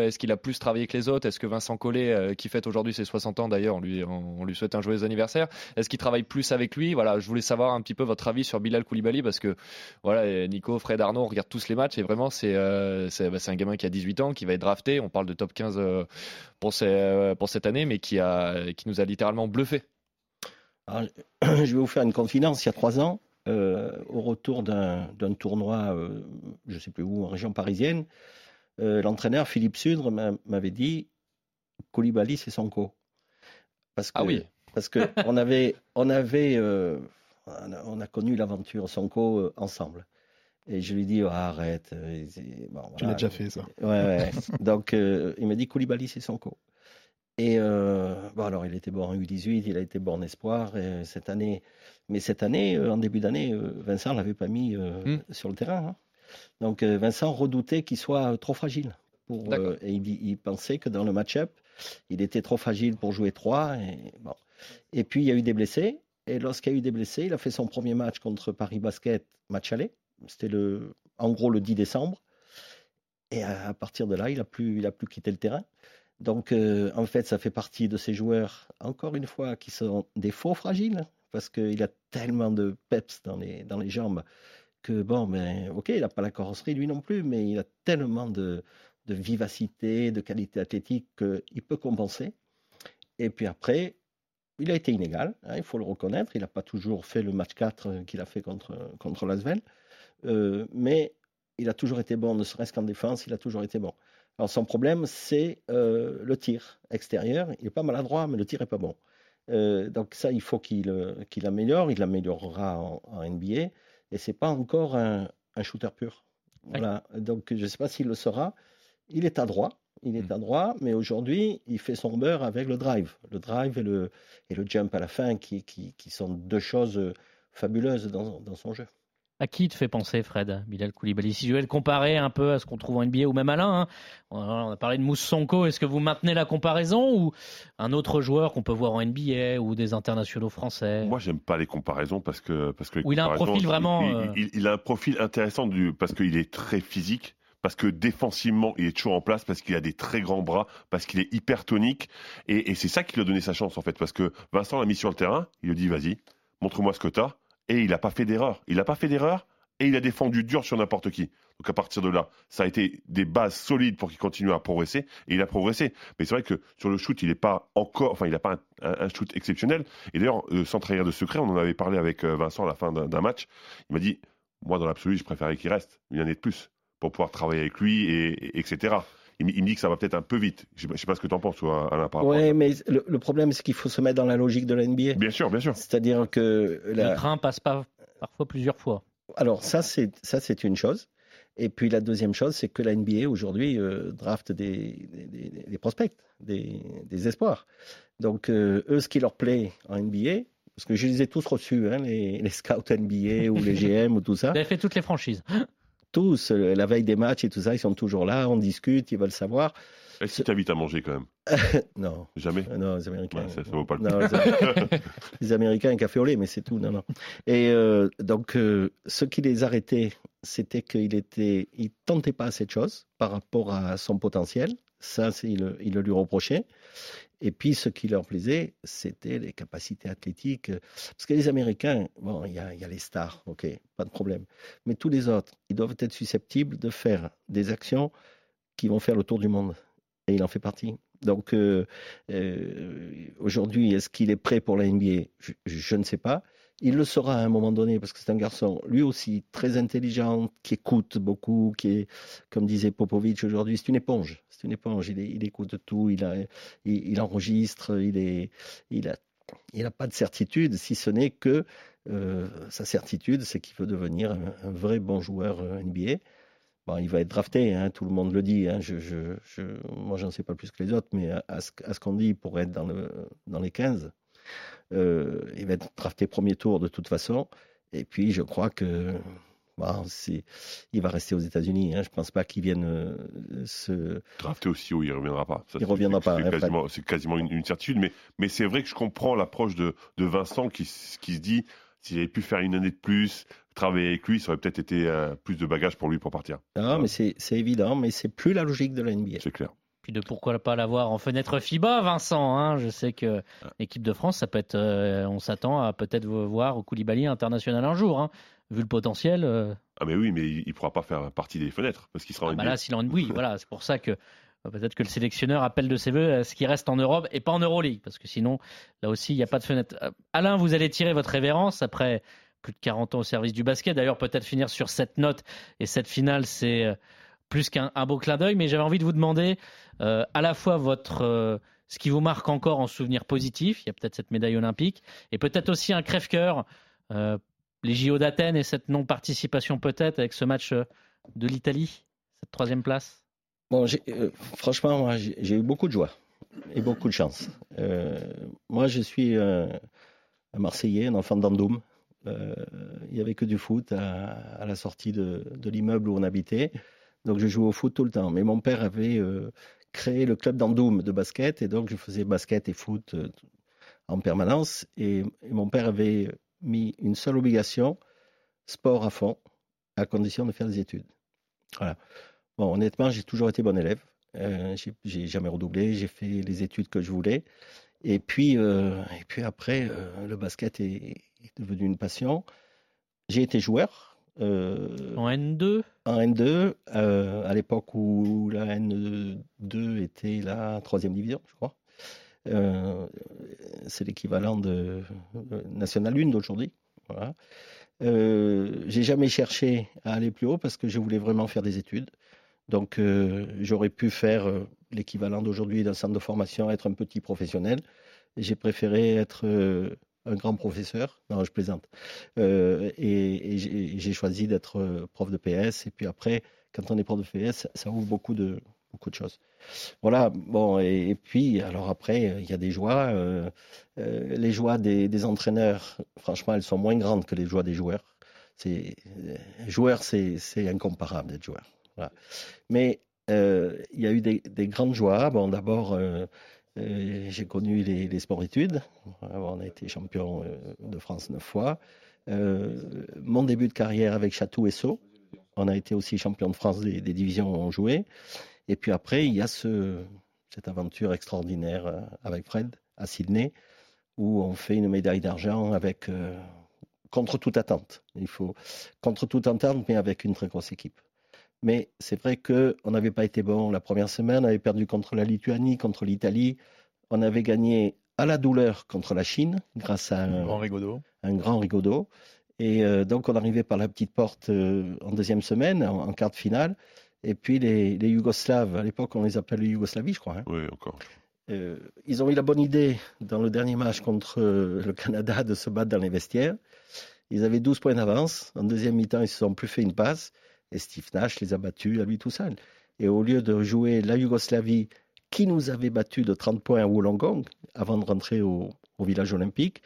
est-ce qu'il a plus travaillé que les autres? Est-ce que Vincent Collet, euh, qui fête aujourd'hui ses 60 ans d'ailleurs, on lui, souhaite un joyeux anniversaire, est-ce qu'il travaille plus avec lui? Voilà, je voulais savoir un petit peu votre avis sur Bilal Koulibaly parce que voilà, Nico, Fred, Arnaud, on regarde tous les matchs et vraiment c'est euh, bah, un gamin qui a 18 ans, qui va être drafté. On parle de top 15 euh, pour, ces, euh, pour cette année, mais qui, a, qui nous a littéralement bluffé. *clears throat* Je vais vous faire une confidence. Il y a trois ans, au retour d'un tournoi, je ne sais plus où, en région parisienne, l'entraîneur Philippe Sudre m'a- m'avait dit Koulibaly, c'est son co. Parce que, Ah oui. Parce que *laughs* on avait, on avait, euh, on a, on a connu l'aventure Sonko euh, ensemble. Et je lui dis oh, arrête. euh, c'est- bon, Tu l'as déjà fait, ça. Ouais, ouais. *laughs* Donc euh, il m'a dit Koulibaly, c'est son co. Et euh, bon, alors il était bon en U18, il a été bon en espoir et cette année. Mais cette année, euh, en début d'année, euh, Vincent l'avait pas mis euh, Hmm. sur le terrain. hein. Donc euh, Vincent redoutait qu'il soit trop fragile. Pour, euh, et il, il pensait que dans le match-up, il était trop fragile pour jouer 3. Et, bon. et puis il y a eu des blessés. Et lorsqu'il y a eu des blessés, il a fait son premier match contre Paris Basket, match aller. C'était le, en gros le 10 décembre. Et à, partir de là, il a plus, a plus quitté le terrain. Donc, euh, en fait, ça fait partie de ces joueurs, encore une fois, qui sont des faux fragiles, parce qu'il a tellement de peps dans les, dans les jambes que, bon, ben, ok, il n'a pas la carrosserie, lui non plus, mais il a tellement de, de vivacité, de qualité athlétique qu'il peut compenser. Et puis après, il a été inégal, hein, il faut le reconnaître. Il n'a pas toujours fait le match 4 qu'il a fait contre, contre Lasvel. Euh, mais il a toujours été bon, ne serait-ce qu'en défense, il a toujours été bon. Alors son problème, c'est euh, le tir extérieur. Il n'est pas maladroit, mais le tir n'est pas bon. Euh, donc ça, il faut qu'il qu'il améliore. Il l'améliorera en, NBA. Et c'est pas encore un, un shooter pur. Voilà. Donc je ne sais pas s'il le sera. Il est adroit. Il est mmh. adroit, mais aujourd'hui, il fait son beurre avec le drive. Le drive et le, et le jump à la fin, qui, qui, qui sont deux choses fabuleuses dans, dans son jeu. À qui te fait penser, Fred, Bilal Koulibaly? Si je vais le comparer un peu à ce qu'on trouve en NBA ou même Alain, hein, on a parlé de Mousse Sonko, est-ce que vous maintenez la comparaison ou un autre joueur qu'on peut voir en NBA ou des internationaux français? Moi, j'aime pas les comparaisons parce que parce que il a un profil vraiment. Il, euh, il, a un profil intéressant du parce qu'il est très physique parce que défensivement, il est toujours en place, parce qu'il a des très grands bras, parce qu'il est hyper tonique. Et, c'est ça qui lui a donné sa chance, en fait. Parce que Vincent l'a mis sur le terrain, il lui dit, vas-y, montre-moi ce que tu as et il n'a pas fait d'erreur. Il n'a pas fait d'erreur et il a défendu dur sur n'importe qui. Donc à partir de là, ça a été des bases solides pour qu'il continue à progresser et il a progressé. Mais c'est vrai que sur le shoot, il n'est pas encore, enfin il n'a pas un, shoot exceptionnel. Et d'ailleurs, euh, sans trahir de secret, on en avait parlé avec euh, Vincent à la fin d'un match. Il m'a dit, moi dans l'absolu, je préférais qu'il reste une année de plus pour pouvoir travailler avec lui et, etc. Il, me dit que ça va peut-être un peu vite. Je ne sais pas ce que tu en penses, toi, Alain. Oui, mais le, problème, c'est qu'il faut se mettre dans la logique de la NBA. Bien sûr, bien sûr. C'est-à-dire que. La... Le train passe pas parfois plusieurs fois. Alors ça c'est ça c'est une chose. Et puis la deuxième chose, c'est que la NBA aujourd'hui euh, draft des, des, prospects, des, espoirs. Donc euh, eux, ce qui leur plaît en NBA, parce que je les ai tous reçus, hein, les, scouts NBA ou les GM ou tout ça. Vous avez fait toutes les franchises. Tous, euh, la veille des matchs et tout ça, ils sont toujours là, on discute, ils veulent savoir. Est-ce invites à manger quand même *laughs* Non. Jamais euh, Non, les Américains. ça, vaut pas le non, *laughs* les, Américains, un café au lait, mais c'est tout. Non, non. Et euh, donc, euh, ce qui les arrêtait, c'était qu'il était, il tentait pas assez de choses par rapport à son potentiel. Ça, il, il le lui reprochait. Et puis, ce qui leur plaisait, c'était les capacités athlétiques. Parce que les Américains, bon, il y a, les stars, ok, pas de problème. Mais tous les autres, ils doivent être susceptibles de faire des actions qui vont faire le tour du monde et il en fait partie. Donc euh, euh, aujourd'hui, est-ce qu'il est prêt pour la NBA je, ne sais pas. Il le sera à un moment donné parce que c'est un garçon, lui aussi, très intelligent, qui écoute beaucoup, qui est, comme disait Popovic aujourd'hui, c'est une éponge. C'est une éponge. Il, écoute tout, il, enregistre, il il a, n'a pas de certitude, si ce n'est que euh, sa certitude, c'est qu'il veut devenir un, vrai bon joueur NBA il va être drafté, hein, tout le monde le dit. Hein, je, je, sais pas plus que les autres, mais à, ce, qu'on dit, pourrait être dans les 15. Euh, il va être drafté premier tour de toute façon. Et puis, je crois que bon, il va rester aux États-Unis. Hein. Je ne pense pas qu'il vienne euh, se. Drafté aussi, où il ne reviendra pas. Ça, il ne reviendra pas. C'est quasiment, quasiment une, certitude. Mais, mais c'est vrai que je comprends l'approche de, de Vincent qui, qui se dit s'il avait pu faire une année de plus, travailler avec lui, ça aurait peut-être été euh, plus de bagages pour lui pour partir. Non, mais c'est évident, mais c'est plus la logique de la NBA. C'est clair. Puis de pourquoi pas l'avoir en fenêtre FIBA, Vincent. Hein je sais que l'équipe de France, ça peut être, euh, on s'attend à peut-être voir au Koulibaly international un jour, hein, vu le potentiel. Euh. Ah mais oui, mais il, ne pourra pas faire partie des fenêtres parce qu'il sera en ah bah là, s'il en oui, *laughs* voilà, c'est pour ça que peut-être que le sélectionneur appelle de ses voeux à ce qui reste en Europe et pas en Euroleague, parce que sinon, là aussi, il n'y a pas de fenêtre. Alain, vous allez tirer votre révérence après plus de 40 ans au service du basket. D'ailleurs, peut-être finir sur cette note et cette finale, c'est euh, plus qu'un beau clin d'œil. Mais j'avais envie de vous demander euh, à la fois votre euh, ce qui vous marque encore en souvenir positif. Il y a peut-être cette médaille olympique et peut-être aussi un crève-cœur. les JO d'Athènes et cette non-participation peut-être avec ce match de l'Italie, cette troisième place. Bon, franchement, moi, j'ai eu beaucoup de joie et beaucoup de chance. moi, je suis un Marseillais, un enfant d'Andoum. Euh, il n'y avait que du foot à, la sortie de, l'immeuble où on habitait. Donc je jouais au foot tout le temps. Mais mon père avait euh, créé le club d'Andoum de basket et donc je faisais basket et foot euh, en permanence. Et, mon père avait mis une seule obligation, sport à fond, à condition de faire des études. Voilà. Bon, honnêtement, j'ai toujours été bon élève. Euh, j'ai- jamais redoublé. J'ai fait les études que je voulais. Et puis, euh, et puis après, euh, le basket est devenu une passion. J'ai été joueur. Euh, En N2 en N2, euh, à l'époque où la N2 était la troisième division, je crois. Euh, c'est l'équivalent de National 1 d'aujourd'hui. Voilà. J'ai jamais cherché à aller plus haut parce que je voulais vraiment faire des études. Donc, j'aurais pu faire l'équivalent d'aujourd'hui d'un centre de formation, être un petit professionnel. J'ai préféré être un grand professeur. Non, je plaisante. Euh, et j'ai choisi d'être euh, prof de PS. Et puis après, quand on est prof de PS, ça ouvre beaucoup de, beaucoup de choses. Voilà, bon, et, puis, alors après, euh, il y a des joies. les joies des, entraîneurs, franchement, elles sont moins grandes que les joies des joueurs. C'est, joueur, c'est, incomparable d'être joueur. Mais il y a eu des, des grandes joies. Bon, d'abord, j'ai connu les, les sports-études. On a été champion euh, de France neuf fois. Euh, mon début de carrière avec Château et Sceaux. On a été aussi champion de France des, divisions où on jouait. Et puis après, il y a ce, cette aventure extraordinaire euh, avec Fred à Sydney, où on fait une médaille d'argent avec euh, contre toute attente. Il faut contre toute attente, mais avec une très grosse équipe. Mais c'est vrai qu'on n'avait pas été bon la première semaine, on avait perdu contre la Lituanie, contre l'Italie. On avait gagné à la douleur contre la Chine, grâce à un Grand Rigaudot. un grand rigaudot. Et euh, donc, on arrivait par la petite porte euh, en deuxième semaine, en, en quart de finale. Et puis, les, les Yougoslaves, à l'époque, on les appelait les Yougoslavie, je crois. hein. Oui, encore. Euh, ils ont eu la bonne idée, dans le dernier match contre le Canada, de se battre dans les vestiaires. Ils avaient 12 points d'avance. En deuxième mi-temps, ils se sont plus fait une passe. Et Steve Nash les a battus à lui tout seul. Et au lieu de jouer la Yougoslavie, qui nous avait battus de 30 points à Wollongong, avant de rentrer au, village olympique,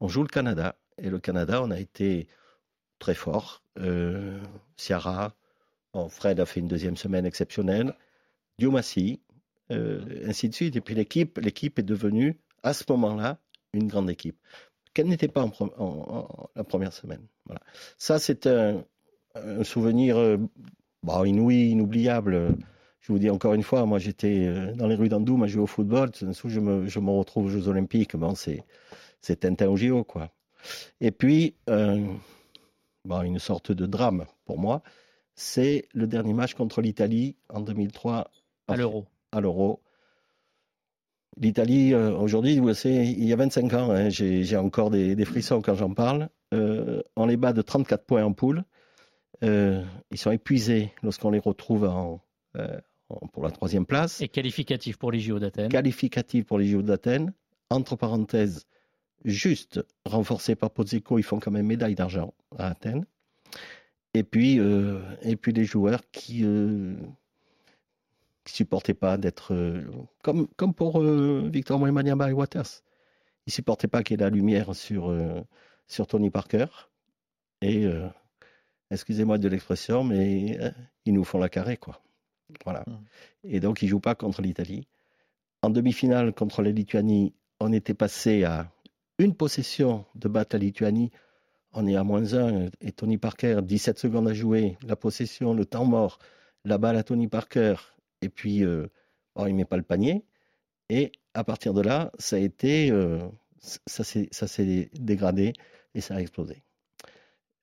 on joue le Canada. Et le Canada, on a été très fort. Euh, Ciara, Fred a fait une deuxième semaine exceptionnelle. Diomassi, euh, ainsi de suite. Et puis l'équipe, l'équipe est devenue, à ce moment-là, une grande équipe. Qu'elle n'était pas en- la première semaine. Voilà. Ça, c'est un, un souvenir euh, bon, inouï, inoubliable. Je vous dis encore une fois, moi j'étais euh, dans les rues d'Andoum à jouer au football. Tout d'un coup, je me, je me retrouve aux Jeux Olympiques. Bon, c'est, Tintin au JO, quoi. Et puis, euh, bon, une sorte de drame pour moi, c'est le dernier match contre l'Italie en 2003 à l'Euro. à l'Euro. L'Italie, aujourd'hui, vous savez, il y a 25 ans, hein, j'ai j'ai encore des, des frissons quand j'en parle. Euh, on les bat de 34 points en poule. Euh, ils sont épuisés lorsqu'on les retrouve en, euh, en- pour la troisième place. Et qualificatif pour les JO d'Athènes. Qualificatif pour les JO d'Athènes. Entre parenthèses, juste renforcé par Pozzico, ils font quand même médaille d'argent à Athènes. Et puis, euh, et puis les joueurs qui qui supportaient pas d'être comme comme pour Victor Wembanyama et Waters. Ils supportaient pas qu'il y ait la lumière sur sur Tony Parker. Et excusez-moi de l'expression, mais euh, ils nous font la carré quoi. Voilà. Et donc ils jouent pas contre l'Italie. En demi-finale contre la Lituanie, on était passé à une possession de battre la Lituanie. On est à moins 1 et Tony Parker, 17 secondes à jouer, la possession, le temps mort, la balle à Tony Parker, et puis euh, bon, il met pas le panier. Et à partir de là, ça a été, euh, ça s'est dégradé et ça a explosé.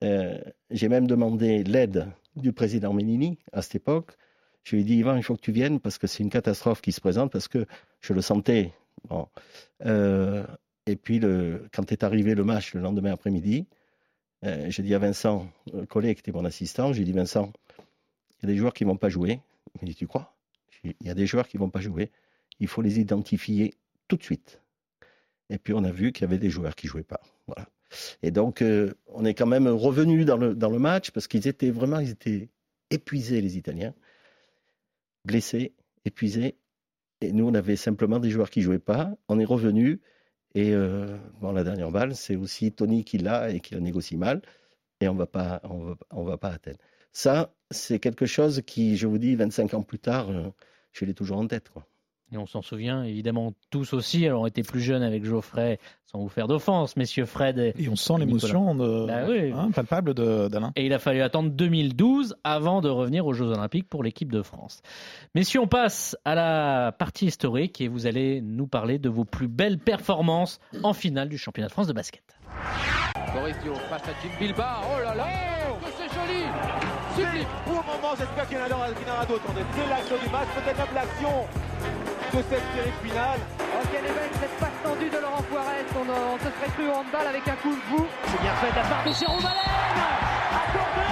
Euh, J'ai même demandé l'aide du président Menini à cette époque. Je lui ai dit, Ivan, il faut que tu viennes parce que c'est une catastrophe qui se présente, parce que je le sentais. Euh, et puis, quand est arrivé le match le lendemain après-midi, euh, j'ai dit à Vincent Collet, qui était mon assistant, j'ai dit, Vincent, il y a des joueurs qui ne vont pas jouer. Il m'a dit, tu crois? Il y a des joueurs qui ne vont pas jouer. Il faut les identifier tout de suite. Et puis, on a vu qu'il y avait des joueurs qui ne jouaient pas. Voilà. Et donc, euh, on est quand même revenu dans le, dans le match parce qu'ils étaient vraiment ils étaient épuisés, les Italiens blessés, épuisés. Et nous, on avait simplement des joueurs qui jouaient pas. On est revenu. Et euh, bon, la dernière balle, c'est aussi Tony qui l'a et qui la négocie mal. Et on va pas, on va, on va pas. Ça, c'est quelque chose qui, je vous dis, 25 ans plus tard, euh, je l'ai toujours en tête. Quoi. Et on s'en souvient évidemment tous aussi. Alors on était plus jeunes avec Geoffrey, sans vous faire d'offense, messieurs Fred. Et, Et on sent l'émotion de- Bah oui. hein, palpable de- d'Alain. Et il a fallu attendre 2012 avant de revenir aux Jeux Olympiques pour l'équipe de France. Messieurs, on passe à la partie historique et vous allez nous parler de vos plus belles performances en finale du championnat de France de basket. Boris Dio face à Jim Bilba. Oh là là, que c'est joli Sublime Pour le moment, j'espère qu'il y en aura d'autres. On est dès l'action du match, peut-être même l'action de cette série finale. Oh, quelle est belle cette passe tendue de Laurent Poirette. On, euh, on se serait cru au handball avec un coup de fou. C'est bien fait de la part de Jérôme Allen Accordé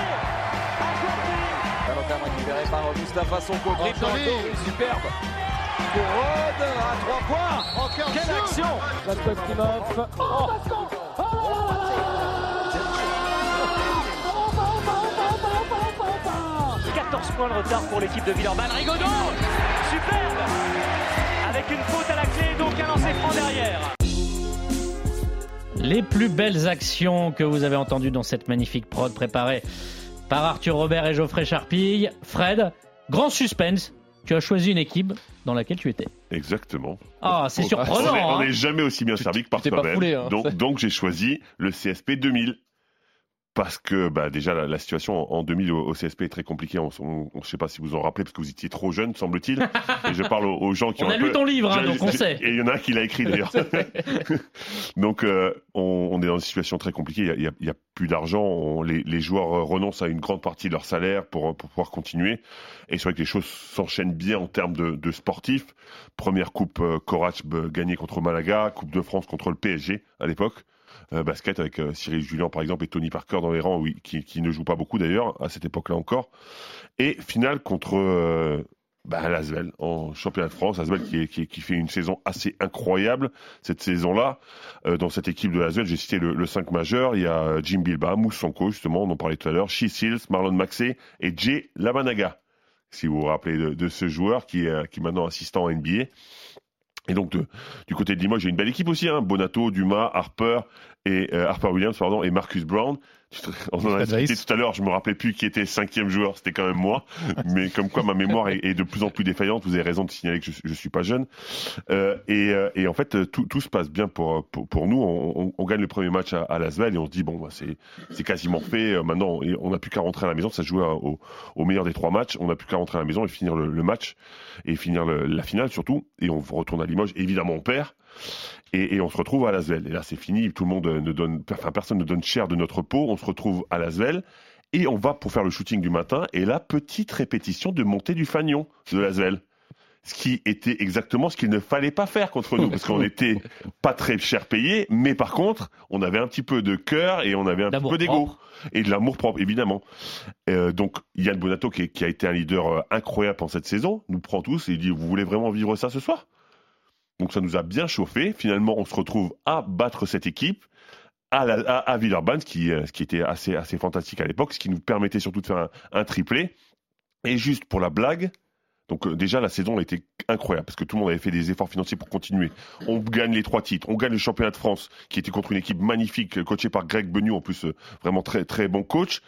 Accordé Ballon récupéré par Moustapha Sonko. Oh, dos, superbe. Pour Rode à 3 points. Encore Quelle sûr. action Laskov Oh 14 points de retard pour l'équipe de Villeurbanne. Rigaudot Superbe Avec une faute à la clé, donc un lancer franc derrière. Les plus belles actions que vous avez entendues dans cette magnifique prod préparée par Arthur Robert et Geoffrey Charpille. Fred, grand suspense. Tu as choisi une équipe dans laquelle tu étais. Exactement. Ah, c'est surprenant, On n'est- on hein. n'est jamais aussi bien servi que par foulé, hein. Donc, donc j'ai choisi le CSP 2000. Parce que bah, déjà la, la situation en en 2000 au, au CSP est très compliquée. On ne sait pas si vous en rappelez parce que vous étiez trop jeune, semble-t-il. Et je parle aux, aux gens qui On ont a un lu peu- ton livre, hein, donc on sait. Et il y en a un qui l'a écrit d'ailleurs. *laughs* donc euh, on, on est dans une situation très compliquée. Il y a- a, a plus d'argent. On- Les, les joueurs euh, renoncent à une grande partie de leur salaire pour, pour pouvoir continuer. Et c'est vrai que les choses s'enchaînent bien en termes de, de sportifs. Première coupe euh, Corach euh, gagnée contre Malaga, Coupe de France contre le PSG à l'époque. Euh, basket avec euh, Cyril Julien par exemple et Tony Parker dans les rangs, oui, qui, qui ne joue pas beaucoup d'ailleurs à cette époque-là encore. Et finale contre euh, bah, l'Asvel en championnat de France. Asvel qui, qui, qui fait une saison assez incroyable cette saison-là. Euh, dans cette équipe de l'Asvel, j'ai cité le, le 5 majeur. Il y a Jim Bilba, Moussonko justement, on en parlait tout à l'heure, Seals, Marlon Maxey et Jay Lamanaga. Si vous vous rappelez de, de ce joueur qui est, qui est maintenant assistant en NBA. Et donc du côté de Limoges, j'ai une belle équipe aussi, hein. Bonato, Dumas, Harper euh, Williams, et Marcus Brown. *laughs* On en a discuté tout à l'heure. Je me rappelais plus qui était cinquième joueur. C'était quand même moi. *laughs* Mais comme quoi ma mémoire est, est de plus en plus défaillante. Vous avez raison de signaler que je, je suis pas jeune. Euh, et, euh, et en fait, euh, tout, tout se passe bien pour pour, pour nous. On, on- on gagne le premier match à, à Lasvel et on se dit bon, bah, c'est quasiment fait. Euh, Maintenant, on n'a plus qu'à rentrer à la maison. Ça se joue à- au, au meilleur des trois matchs. On n'a plus qu'à rentrer à la maison et finir le, le match et finir le- la finale surtout. Et on retourne à Limoges. Évidemment, on perd. Et, et on se retrouve à Lasvel. Et là, c'est fini. Tout le monde ne donne, enfin, personne ne donne cher de notre peau. On se retrouve à Lasvel. Et on va pour faire le shooting du matin. Et là, petite répétition de montée du fanion de Lasvel. Ce qui était exactement ce qu'il ne fallait pas faire contre nous. Parce qu'on *laughs* n'était pas très cher payé. Mais par contre, on avait un petit peu de cœur et on avait un petit peu d'ego. Et de l'amour propre, évidemment. Euh, donc, Yann Bonato, qui, qui a été un leader euh, incroyable pendant cette saison, nous prend tous et il dit Vous voulez vraiment vivre ça ce soir? Donc, ça nous a bien chauffé. Finalement, on se retrouve à battre cette équipe à, la, Villeurbanne, ce qui, euh, ce qui était assez, assez fantastique à l'époque, ce qui nous permettait surtout de faire un, triplé. Et juste pour la blague, donc euh, déjà la saison a été incroyable parce que tout le monde avait fait des efforts financiers pour continuer. On gagne les trois titres, on gagne le championnat de France qui était contre une équipe magnifique euh, coachée par Greg Benu en plus vraiment très très bon coach.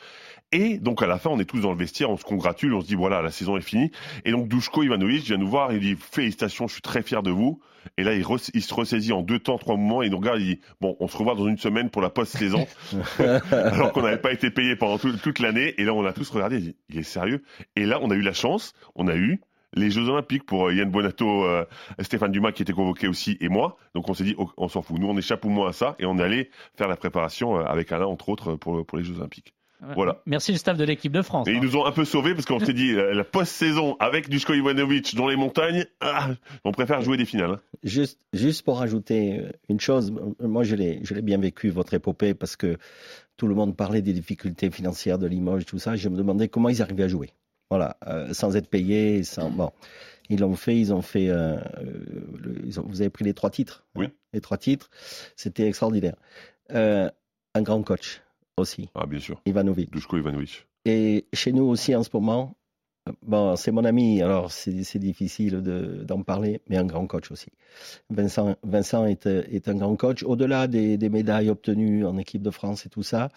Et donc à la fin on est tous dans le vestiaire, on se congratule, on se dit voilà la saison est finie. Et donc Dushko Ivanovic vient nous voir, il dit félicitations, je suis très fier de vous. Et là il, se ressaisit en deux temps, trois moments, et il nous regarde, il dit bon on se revoit dans une semaine pour la post-saison. *laughs* alors qu'on n'avait pas été payé pendant tout- toute l'année. Et là, on a tous regardé, il dit, il est sérieux. Et là, on a eu la chance, on a eu les Jeux Olympiques pour euh, Yann Bonato, euh, Stéphane Dumas qui était convoqué aussi et moi. Donc on s'est dit, on s'en fout. Nous, on échappe au moins à ça et on est allé faire la préparation euh, avec Alain, entre autres, pour, pour les Jeux Olympiques. Voilà. Merci le staff de l'équipe de France. Et hein. ils nous ont un peu sauvés parce qu'on s'est dit, euh, la post-saison avec Dushko Ivanovic dans les montagnes, ah, on préfère jouer des finales. hein. Juste, juste pour ajouter euh, une chose, euh, moi je l'ai, je l'ai bien vécu votre épopée parce que tout le monde parlait des difficultés financières de Limoges, tout ça. Je me demandais comment ils arrivaient à jouer. Voilà, euh, sans être payés, sans bon. Ils l'ont fait, ils ont fait. euh, le- ils ont- vous avez pris les trois titres. Oui. Les trois titres, c'était extraordinaire. Euh, un grand coach aussi, Ah, bien sûr. Ivanovic. Dushko Ivanovic. Et chez nous aussi en ce moment, Bon, c'est mon ami, alors c'est difficile d'en parler, mais un grand coach aussi. Vincent, Vincent est, est un grand coach. Au-delà des, des, médailles obtenues en équipe de France et tout ça,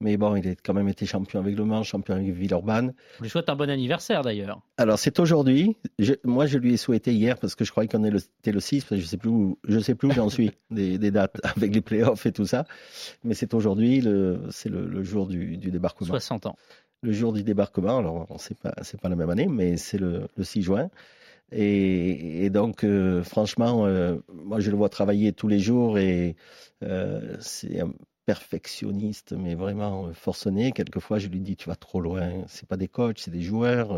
mais bon, il a quand même été champion avec Le Mans, champion avec Villeurbanne. Je lui souhaite un bon anniversaire d'ailleurs. Alors c'est aujourd'hui. Moi, je lui ai souhaité hier parce que je croyais qu'on était le 6, parce que je sais plus où, je sais plus où j'en suis *laughs* des, des, dates avec les playoffs et tout ça. Mais c'est aujourd'hui, c'est le, le, jour du, du débarquement. 60 ans le jour du débarquement. Alors, c'est pas, c'est pas la même année, mais c'est le, le 6 juin. Et, et donc, euh, franchement, euh, moi, je le vois travailler tous les jours et euh, c'est perfectionniste, mais vraiment forcené. Quelquefois, je lui dis, tu vas trop loin. C'est pas des coachs, c'est des joueurs.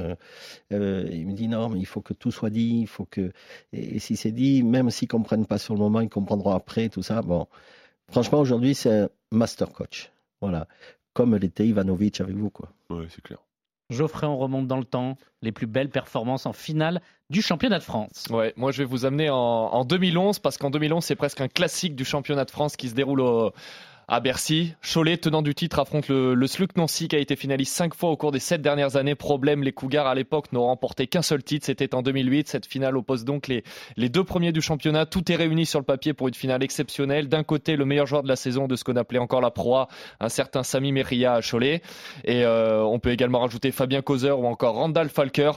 Euh, il me dit, non, mais il faut que tout soit dit. Il faut que. Et, et si c'est dit, même s'ils comprennent pas sur le moment, ils comprendront après, tout ça. Bon, franchement, aujourd'hui, c'est un master coach. Voilà comme l'était Ivanovic avec vous. Quoi. Ouais, c'est clair. Geoffrey, on remonte dans le temps. Les plus belles performances en finale du championnat de France. Ouais, moi je vais vous amener en, en 2011 parce qu'en 2011 c'est presque un classique du championnat de France qui se déroule au, à Bercy. Cholet, tenant du titre, affronte le, le Sluc Nancy qui a été finaliste cinq fois au cours des sept dernières années. Problème, les Cougars à l'époque n'ont remporté qu'un seul titre, c'était en 2008. Cette finale oppose donc les, les deux premiers du championnat. Tout est réuni sur le papier pour une finale exceptionnelle. D'un côté, le meilleur joueur de la saison de ce qu'on appelait encore la proie, un certain Sami Meria à Cholet. Et euh, on peut également rajouter Fabien Causer ou encore Randall Falker.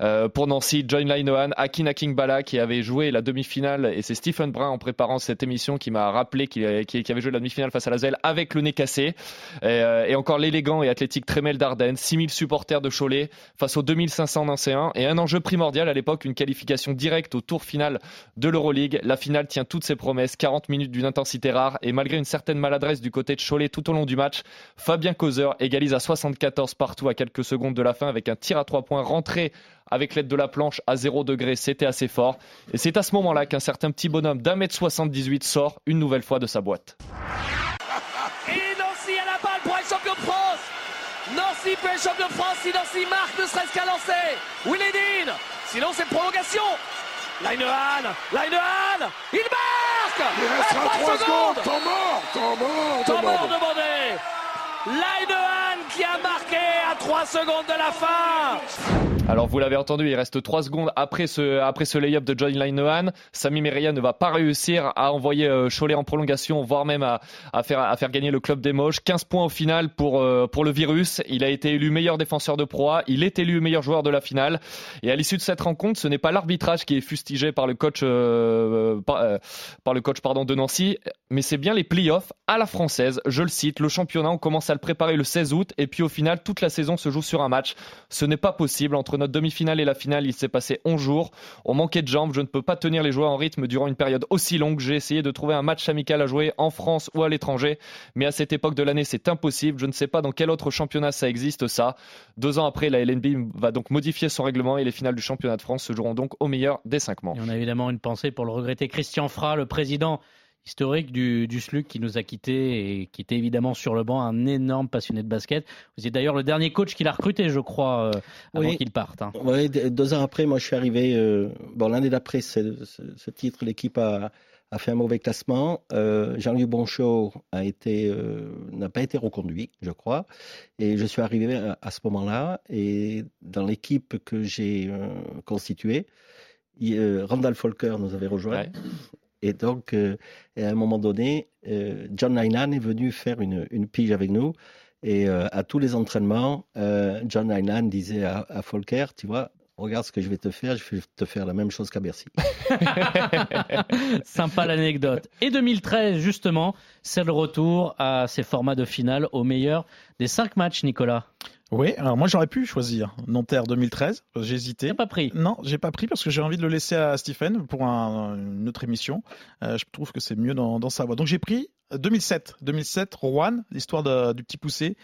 Euh, pour Nancy, John Lainohan, Akin Akingbala qui avait joué la demi-finale et c'est Stephen Brun en préparant cette émission qui m'a rappelé qu'il avait joué la demi-finale face à avec le nez cassé. Et, euh, et encore l'élégant et athlétique Trémel d'Ardennes, 6000 supporters de Cholet face aux 2500 nancéens et un enjeu primordial à l'époque, une qualification directe au tour final de l'Euroleague. La finale tient toutes ses promesses, 40 minutes d'une intensité rare et malgré une certaine maladresse du côté de Cholet tout au long du match, Fabien Causer égalise à 74 partout à quelques secondes de la fin avec un tir à trois points rentré avec l'aide de la planche à 0 degré, c'était assez fort. Et c'est à ce moment-là qu'un certain petit bonhomme d'un mètre 78 sort une nouvelle fois de sa boîte. Et Nancy à la balle pour être champion de France. Nancy peut être champion de France si Nancy marque ne serait-ce qu'à lancer. Willedin Sinon c'est prolongation. Linehan Linehan Il marque. Il restera 3 secondes. Temps mort Temps mort Temps mort demandé. Linehan qui a marqué à 3 secondes de la fin alors vous l'avez entendu, il reste 3 secondes après ce, après ce lay-up de John Linehan. Sami Meria ne va pas réussir à envoyer euh, Cholet en prolongation, voire même à, faire, gagner le club des moches. 15 points au final pour, euh, pour le virus. Il a été élu meilleur défenseur de proie. Il est élu meilleur joueur de la finale. Et à l'issue de cette rencontre, ce n'est pas l'arbitrage qui est fustigé par le coach, euh, par, le coach pardon, de Nancy, mais c'est bien les playoffs à la française. Je le cite, le championnat, on commence à le préparer le 16 août et puis au final, toute la saison se joue sur un match. Ce n'est pas possible entre notre demi-finale et la finale, il s'est passé 11 jours. On manquait de jambes, je ne peux pas tenir les joueurs en rythme durant une période aussi longue. J'ai essayé de trouver un match amical à jouer en France ou à l'étranger, mais à cette époque de l'année, c'est impossible. Je ne sais pas dans quel autre championnat ça existe ça. Deux ans après, la LNB va donc modifier son règlement et les finales du championnat de France se joueront donc au meilleur des cinq manches. Et on a évidemment une pensée pour le regretter Christian Fra, le président historique du, du SLUC qui nous a quittés et qui était évidemment sur le banc, un énorme passionné de basket. Vous êtes d'ailleurs le dernier coach qu'il a recruté, je crois, euh, avant Oui. qu'il parte. hein. Oui, deux ans après, moi je suis arrivé. euh, bon, l'année d'après, ce, titre, l'équipe a, a fait un mauvais classement. Euh, Jean-Louis Bonchot a été, euh, n'a pas été reconduit, je crois. Et je suis arrivé à, à ce moment-là. Et dans l'équipe que j'ai euh, constituée, il- euh, Randall Folker nous avait rejoint. Et donc, euh, à un moment donné, euh, John Nynan est venu faire une, pige avec nous. Et euh, à tous les entraînements, John Nynan disait à, à Folker, tu vois, regarde ce que je vais te faire, je vais te faire la même chose qu'à Bercy. *laughs* Sympa l'anecdote. Et 2013, justement, c'est le retour à ces formats de finale au meilleur des cinq matchs, Nicolas. Oui, alors moi j'aurais pu choisir Nanterre 2013, j'ai hésité. pas pris Non, j'ai pas pris parce que j'ai envie de le laisser à Stephen pour un- une autre émission. Euh, je trouve que c'est mieux dans, dans sa voix. Donc j'ai pris 2007, 2007, Rouen, l'histoire du petit poussé.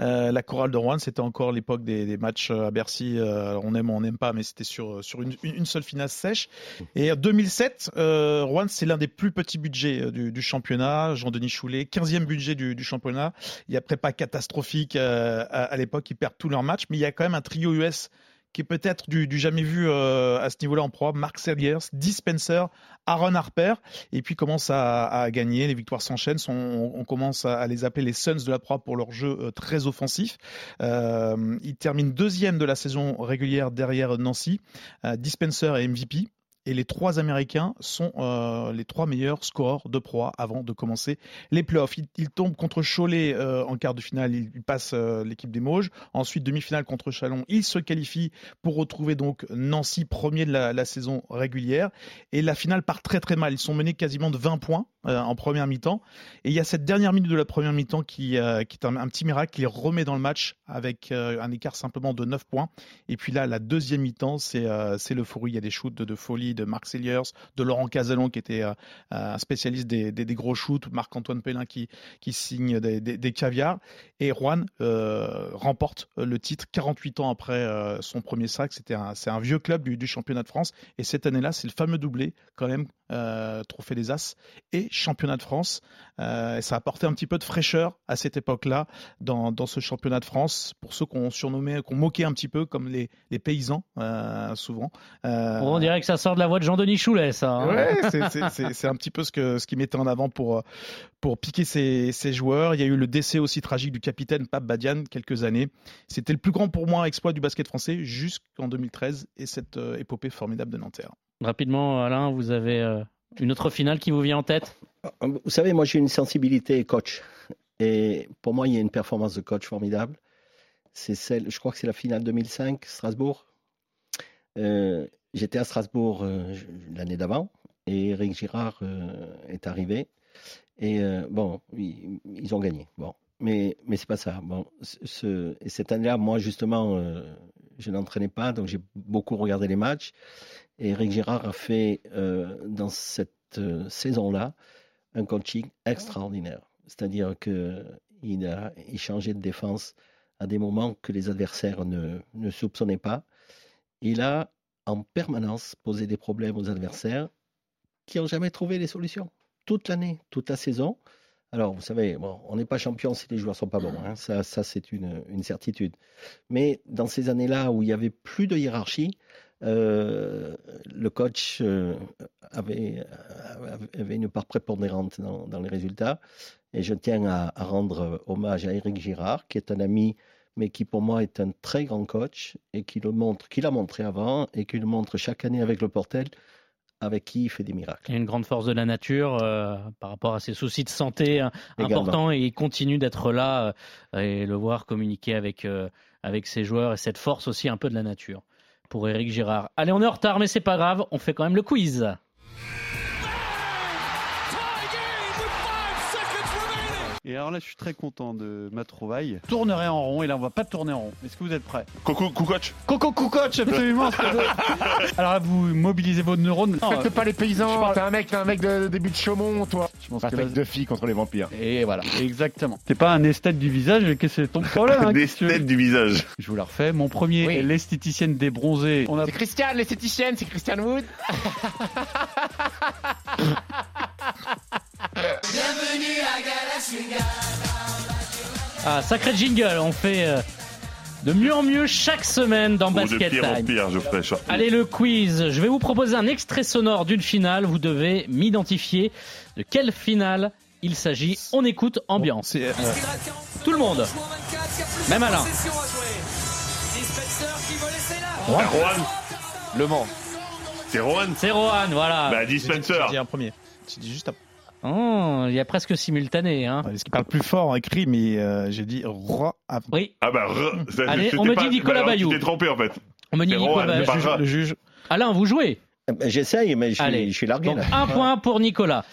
Euh, la chorale de Rouen, c'était encore l'époque des, matchs à Bercy. euh, on aime, ou on n'aime pas, mais c'était sur une, seule finale sèche. Et en 2007, euh, Rouen, c'est l'un des plus petits budgets euh, du, championnat. Jean-Denis Choulet, 15e budget du, championnat. Il y a prépa catastrophique euh, à, à l'époque, ils perdent tous leurs matchs, mais il y a quand même un trio US qui est peut-être du, jamais vu euh, à ce niveau-là en proie. Mark Selliers, Dispenser, Aaron Harper, et puis commence à, gagner. Les victoires s'enchaînent. On, commence à, les appeler les Suns de la proie pour leur jeu euh, très offensif. Euh, ils terminent deuxième de la saison régulière derrière Nancy. Euh, Dispenser et MVP. Et les trois Américains sont euh, les trois meilleurs scoreurs de proie avant de commencer les playoffs. Ils, ils tombent contre Cholet euh, en quart de finale, ils, passent euh, l'équipe des Mauges. Ensuite, demi-finale contre Chalon, ils se qualifient pour retrouver donc Nancy premier de la, saison régulière. Et la finale part très très mal. Ils sont menés quasiment de 20 points en première mi-temps. Et il y a cette dernière minute de la première mi-temps qui, est un, petit miracle qui les remet dans le match avec un écart simplement de 9 points. Et puis là, la deuxième mi-temps, c'est l'euphorie. Il y a des shoots de folie de Marc Selliers, de Laurent Casalon qui était euh, un spécialiste des, gros shoots, Marc-Antoine Pellin qui, qui signe des, caviars. Et Juan euh, remporte le titre 48 ans après euh, son premier sac. C'était un, c'est un vieux club du, du, championnat de France. Et cette année-là, c'est le fameux doublé quand même, euh, trophée des As et championnat de France. et ça a apporté un petit peu de fraîcheur à cette époque-là dans, dans ce championnat de France pour ceux qu'on surnommait, qu'on moquait un petit peu comme les, les paysans souvent. on dirait que ça sort de la voix de Jean-Denis Choulet, ça. Hein ouais, *laughs* c'est un petit peu ce que ce qui mettait en avant pour pour piquer ses, ses, joueurs. Il y a eu le décès aussi tragique du capitaine Pape Badian quelques années. C'était le plus grand pour moi exploit du basket français jusqu'en 2013 et cette euh, épopée formidable de Nanterre. Rapidement, Alain, vous avez euh, une autre finale qui vous vient en tête? Vous savez, moi j'ai une sensibilité coach et pour moi il y a une performance de coach formidable. C'est celle, je crois que c'est la finale 2005 Strasbourg. Euh, J'étais à Strasbourg euh, l'année d'avant et Eric Girard est arrivé. Et bon, ils, ils, ont gagné. Bon, mais mais c'est pas ça. Bon, ce, et cette année-là, moi justement, euh, je n'entraînais pas, donc j'ai beaucoup regardé les matchs. Et Eric Girard a fait euh, dans cette saison-là un coaching extraordinaire. C'est-à-dire que il a échangé de défense à des moments que les adversaires ne, ne soupçonnaient pas. Il a en permanence poser des problèmes aux adversaires qui n'ont jamais trouvé les solutions. Toute l'année, toute la saison. Alors, vous savez, bon, on n'est pas champion si les joueurs sont pas bons. Hein. Ça, ça c'est une, certitude. Mais dans ces années-là où il y avait plus de hiérarchie, euh, le coach euh, avait, avait, une part prépondérante dans, les résultats. Et je tiens à, à, rendre hommage à Eric Girard, qui est un ami mais qui pour moi est un très grand coach et qui le montre, qui l'a montré avant et qui le montre chaque année avec le Portel, avec qui il fait des miracles. Il a une grande force de la nature euh, par rapport à ses soucis de santé hein, importants et il continue d'être là euh, et le voir communiquer avec, euh, avec ses joueurs et cette force aussi un peu de la nature pour Eric Girard. Allez, on est en retard, mais c'est pas grave, on fait quand même le quiz. Et alors là, je suis très content de ma trouvaille. Tournerai en rond, et là, on va pas tourner en rond. Est-ce que vous êtes prêts? Coco Coucoach Coco Coucoach, absolument Alors là, vous mobilisez vos neurones. Faites non, pas les paysans, t'es un mec, un mec de début de Chaumont, toi. Je pense pas que là... de filles contre les vampires. Et voilà, exactement. T'es pas un esthète du visage, qu'est-ce que c'est ton problème Un esthète du visage. Je vous la refais. Mon premier oui. est l'esthéticienne des bronzés. A... C'est Christiane, l'esthéticienne, c'est Christiane Wood. *laughs* Ah, sacré jingle, on fait euh, de mieux en mieux chaque semaine dans oh, Basket de pire Time. En pire, je ferai Allez, le quiz. Je vais vous proposer un extrait sonore d'une finale. Vous devez m'identifier de quelle finale il s'agit. On écoute ambiance. Bon, euh... Tout le monde. Même Alain. Rohan. Rohan. Le Mans. C'est Rohan. C'est Rohan, voilà. Bah, Dispenser. J'ai un premier. J'ai dit juste après. Oh, il y a presque simultané. Hein. Parce qu'il parle plus fort en écrit, mais euh, j'ai dit roi. Oui. Ah bah, re, ça, Allez, on me pas, dit Nicolas bah, Bayou. Tu t'es trompé en fait. On me dit Nicolas Bayou. Le juge, le juge. Alain, vous jouez J'essaye, mais je, Allez, je suis largué. Donc, là. un point pour Nicolas.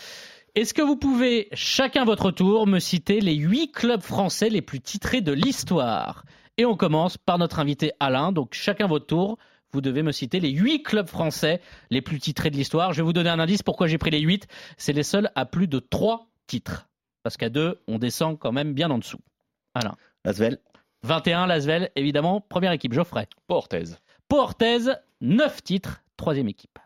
Est-ce que vous pouvez, chacun votre tour, me citer les huit clubs français les plus titrés de l'histoire? Et on commence par notre invité Alain. Donc, chacun votre tour vous devez me citer les huit clubs français les plus titrés de l'histoire. Je vais vous donner un indice pourquoi j'ai pris les huit. C'est les seuls à plus de trois titres. Parce qu'à deux, on descend quand même bien en dessous. Alain. Lasvel. 21, Lasvel, évidemment. Première équipe, Geoffrey. Portez. Portez, 9 titres. Troisième équipe.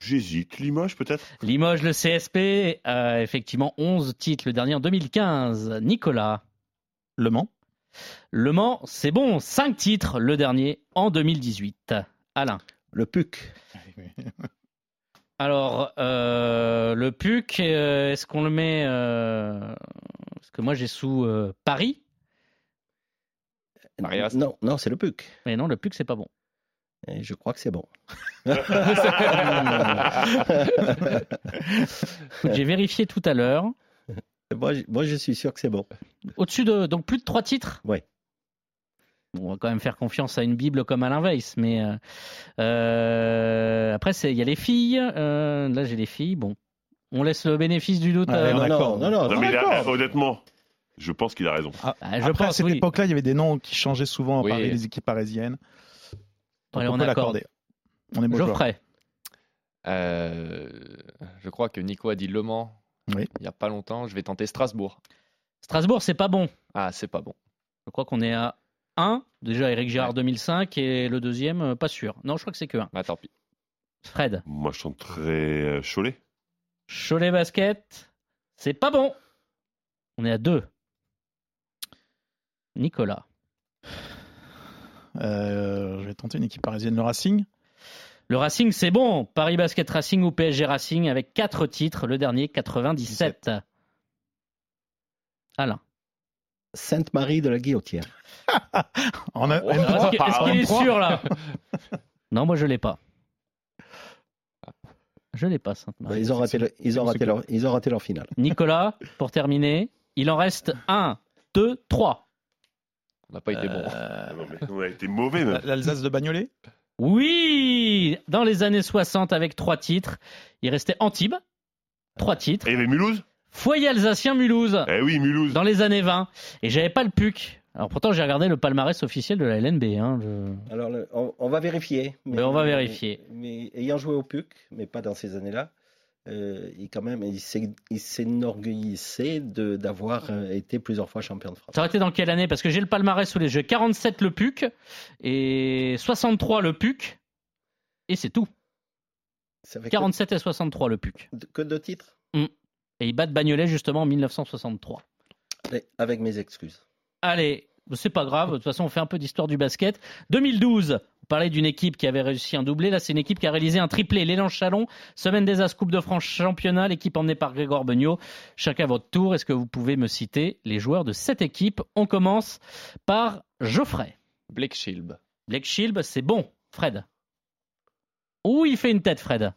J'hésite. Limoges, peut-être? Limoges, le CSP. Euh, effectivement, 11 titres. Le dernier en 2015. Nicolas. Le Mans. Le Mans, c'est bon, 5 titres, le dernier en 2018. Alain. Le PUC. *laughs* Alors, euh, le PUC, euh, est-ce qu'on le met euh, Parce que moi j'ai sous euh, Paris. Non, non, c'est le PUC. Mais non, le PUC, c'est pas bon. Et je crois que c'est bon. *laughs* J'ai vérifié tout à l'heure. moi, je- moi, je suis sûr que c'est bon. Au-dessus de. Donc plus de 3 titres? Oui. Bon, on va quand même faire confiance à une Bible comme Alain Weiss. Mais euh, euh, après, c'est- il y a les filles. euh, là, j'ai les filles. Bon. On laisse le bénéfice du doute. Ouais, euh, on est d'accord. non, non, Non, mais honnêtement, je pense qu'il a raison. Ah, Ah, je Après, à pense, cette oui. époque-là, il y avait des noms qui changeaient souvent à Oui. Paris, les équipes parisiennes. Allez, on on peut accorde. l'accorder. On est. Geoffrey. Euh, je crois que Nico a dit Le Mans Oui. il n'y a pas longtemps. Je vais tenter Strasbourg. Strasbourg, c'est pas bon. Ah, c'est pas bon. Je crois qu'on est à 1. Déjà, Eric Girard 2005. Et le deuxième, euh, pas sûr. Non, je crois que c'est que 1. Bah, tant pis. Fred. Moi, je tenterais euh, Cholet. Cholet Basket. C'est pas bon. On est à 2. Nicolas. Euh, je vais tenter une équipe parisienne, le Racing. Le Racing, c'est bon. Paris Basket Racing ou PSG Racing avec 4 titres. Le dernier, 97. Alain. Sainte-Marie de la Guillotière. *laughs* On a, Est-ce qu'il est sûr là *laughs* Non, moi je l'ai pas. Je l'ai pas, Sainte-Marie. Ils ont raté, le- ils ont raté leur, ils ont raté leur finale. Nicolas, pour terminer, il en reste 1, 2, 3. On n'a pas été bon. Euh, on a été mauvais, même. *laughs* L'Alsace de Bagnolet? Oui Dans les années 60, avec 3 titres, il restait Antibes, 3 titres. Et il y avait Mulhouse? Foyer alsacien Mulhouse, Eh oui, Mulhouse. dans les années 20. Et j'avais pas le PUC. Alors pourtant, j'ai regardé le palmarès officiel de la LNB. Hein, je- Alors, le- on, on va vérifier. Mais on va vérifier. Mais, ayant joué au PUC, mais pas dans ces années-là, euh, il quand même, il s'est- il s'enorgueillissait de- d'avoir euh, été plusieurs fois champion de France. Ça aurait été dans quelle année? Parce que j'ai le palmarès sous les yeux. 47 le PUC et 63 le PUC. Et c'est tout. Ça fait que- 47 et 63 le PUC. Que deux titres? Mm. Et ils battent Bagnolet justement en 1963. Allez, Avec mes excuses. Allez, c'est pas grave, de toute façon on fait un peu d'histoire du basket. 2012, on parlait d'une équipe qui avait réussi un doublé, là c'est une équipe qui a réalisé un triplé. L'élan Chalon, semaine des As Coupe de France championnat, l'équipe emmenée par Grégoire Beugnot. Chacun à votre tour, est-ce que vous pouvez me citer les joueurs de cette équipe? On commence par Geoffrey. Blake Shield. Blake Shield, c'est bon. Fred. Ouh, il fait une tête, Fred?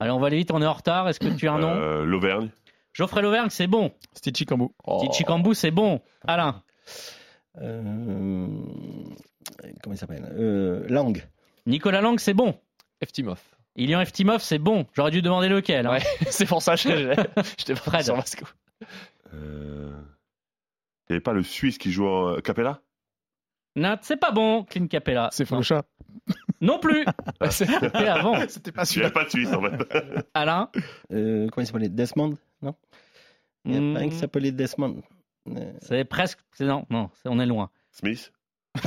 Allez, on va aller vite, on est en retard. Est-ce que tu as un nom Euh, L'Auvergne. Geoffrey Lauvergne, c'est bon. Stitchy Cambou. Titi Cambou, c'est bon. Alain. Euh, comment il s'appelle? Euh, Lang. Nicolas Lang, c'est bon. Eftimov. Ilian Eftimov, c'est bon. J'aurais dû demander lequel. hein. Ouais, *laughs* c'est pour ça que je- *laughs* j'étais pas Fred. sur Vasco. Euh... Il n'y avait pas le Suisse qui joue en Capella? Non, c'est pas bon, Clint Capella. C'est non. Faucha. Non plus. *laughs* C'était avant. C'était pas Il n'y avait pas de Suisse, en fait. *laughs* Alain. Euh, comment il s'appelait? Desmond Non? Il y a pas un qui Hmm, s'appelait Desmond. Euh, C'est presque. c'est- Non, non, on est loin. Smith? *laughs*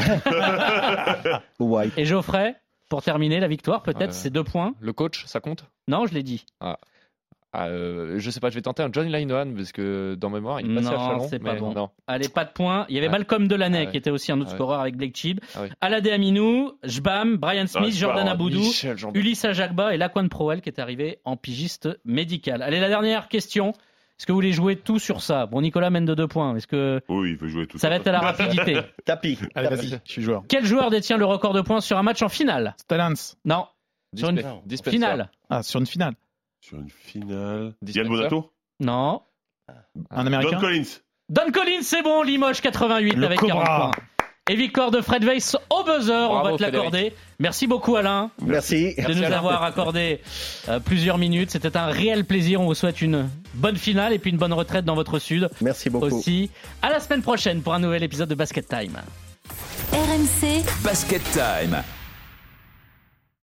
White. Et Geoffrey, pour terminer, la victoire, peut-être, Euh, c'est deux points. Le coach, ça compte? Non, je l'ai dit. ah. Ah, euh, Je sais pas, je vais tenter un Johnny Linehan parce que dans mémoire, il passait à Non, Chalon. c'est pas mais bon. Non. Allez, pas de points. Il y avait Ah. Malcolm Delaney, Ah ouais. qui était aussi un autre Ah ouais. scoreur avec Blake Chib. Ah. Aladé Aminou, Jbam, Brian Smith, Ah, c'est Jordan Aboudou. Ulysse Ajagba et Laquan Proel qui est arrivé en pigiste médical. Allez, la dernière question. Est-ce que vous voulez jouer tout sur ça? Bon, Nicolas mène de deux points. Est-ce que Oui, il veut jouer tout ça va être à la rapidité? *laughs* Tapis. Allez, tapis. vas-y, je suis joueur. Quel joueur détient le record de points sur un match en finale? Stalans. Non, sur une Dispenser. finale. Ah, sur une finale. Sur une finale. Yann Bonato Non. Un Don américain. Collins Don Collins, c'est bon. Limoges 88 Le avec Cobra. 40 points. Et victoire de Fred Weiss au buzzer. on va te l'accorder. Merci beaucoup, Alain. Merci. de nous avoir accordé euh, plusieurs minutes. C'était un réel plaisir. On vous souhaite une bonne finale et puis une bonne retraite dans votre sud Merci beaucoup. aussi. À la semaine prochaine pour un nouvel épisode de Basket Time. RMC Basket Time.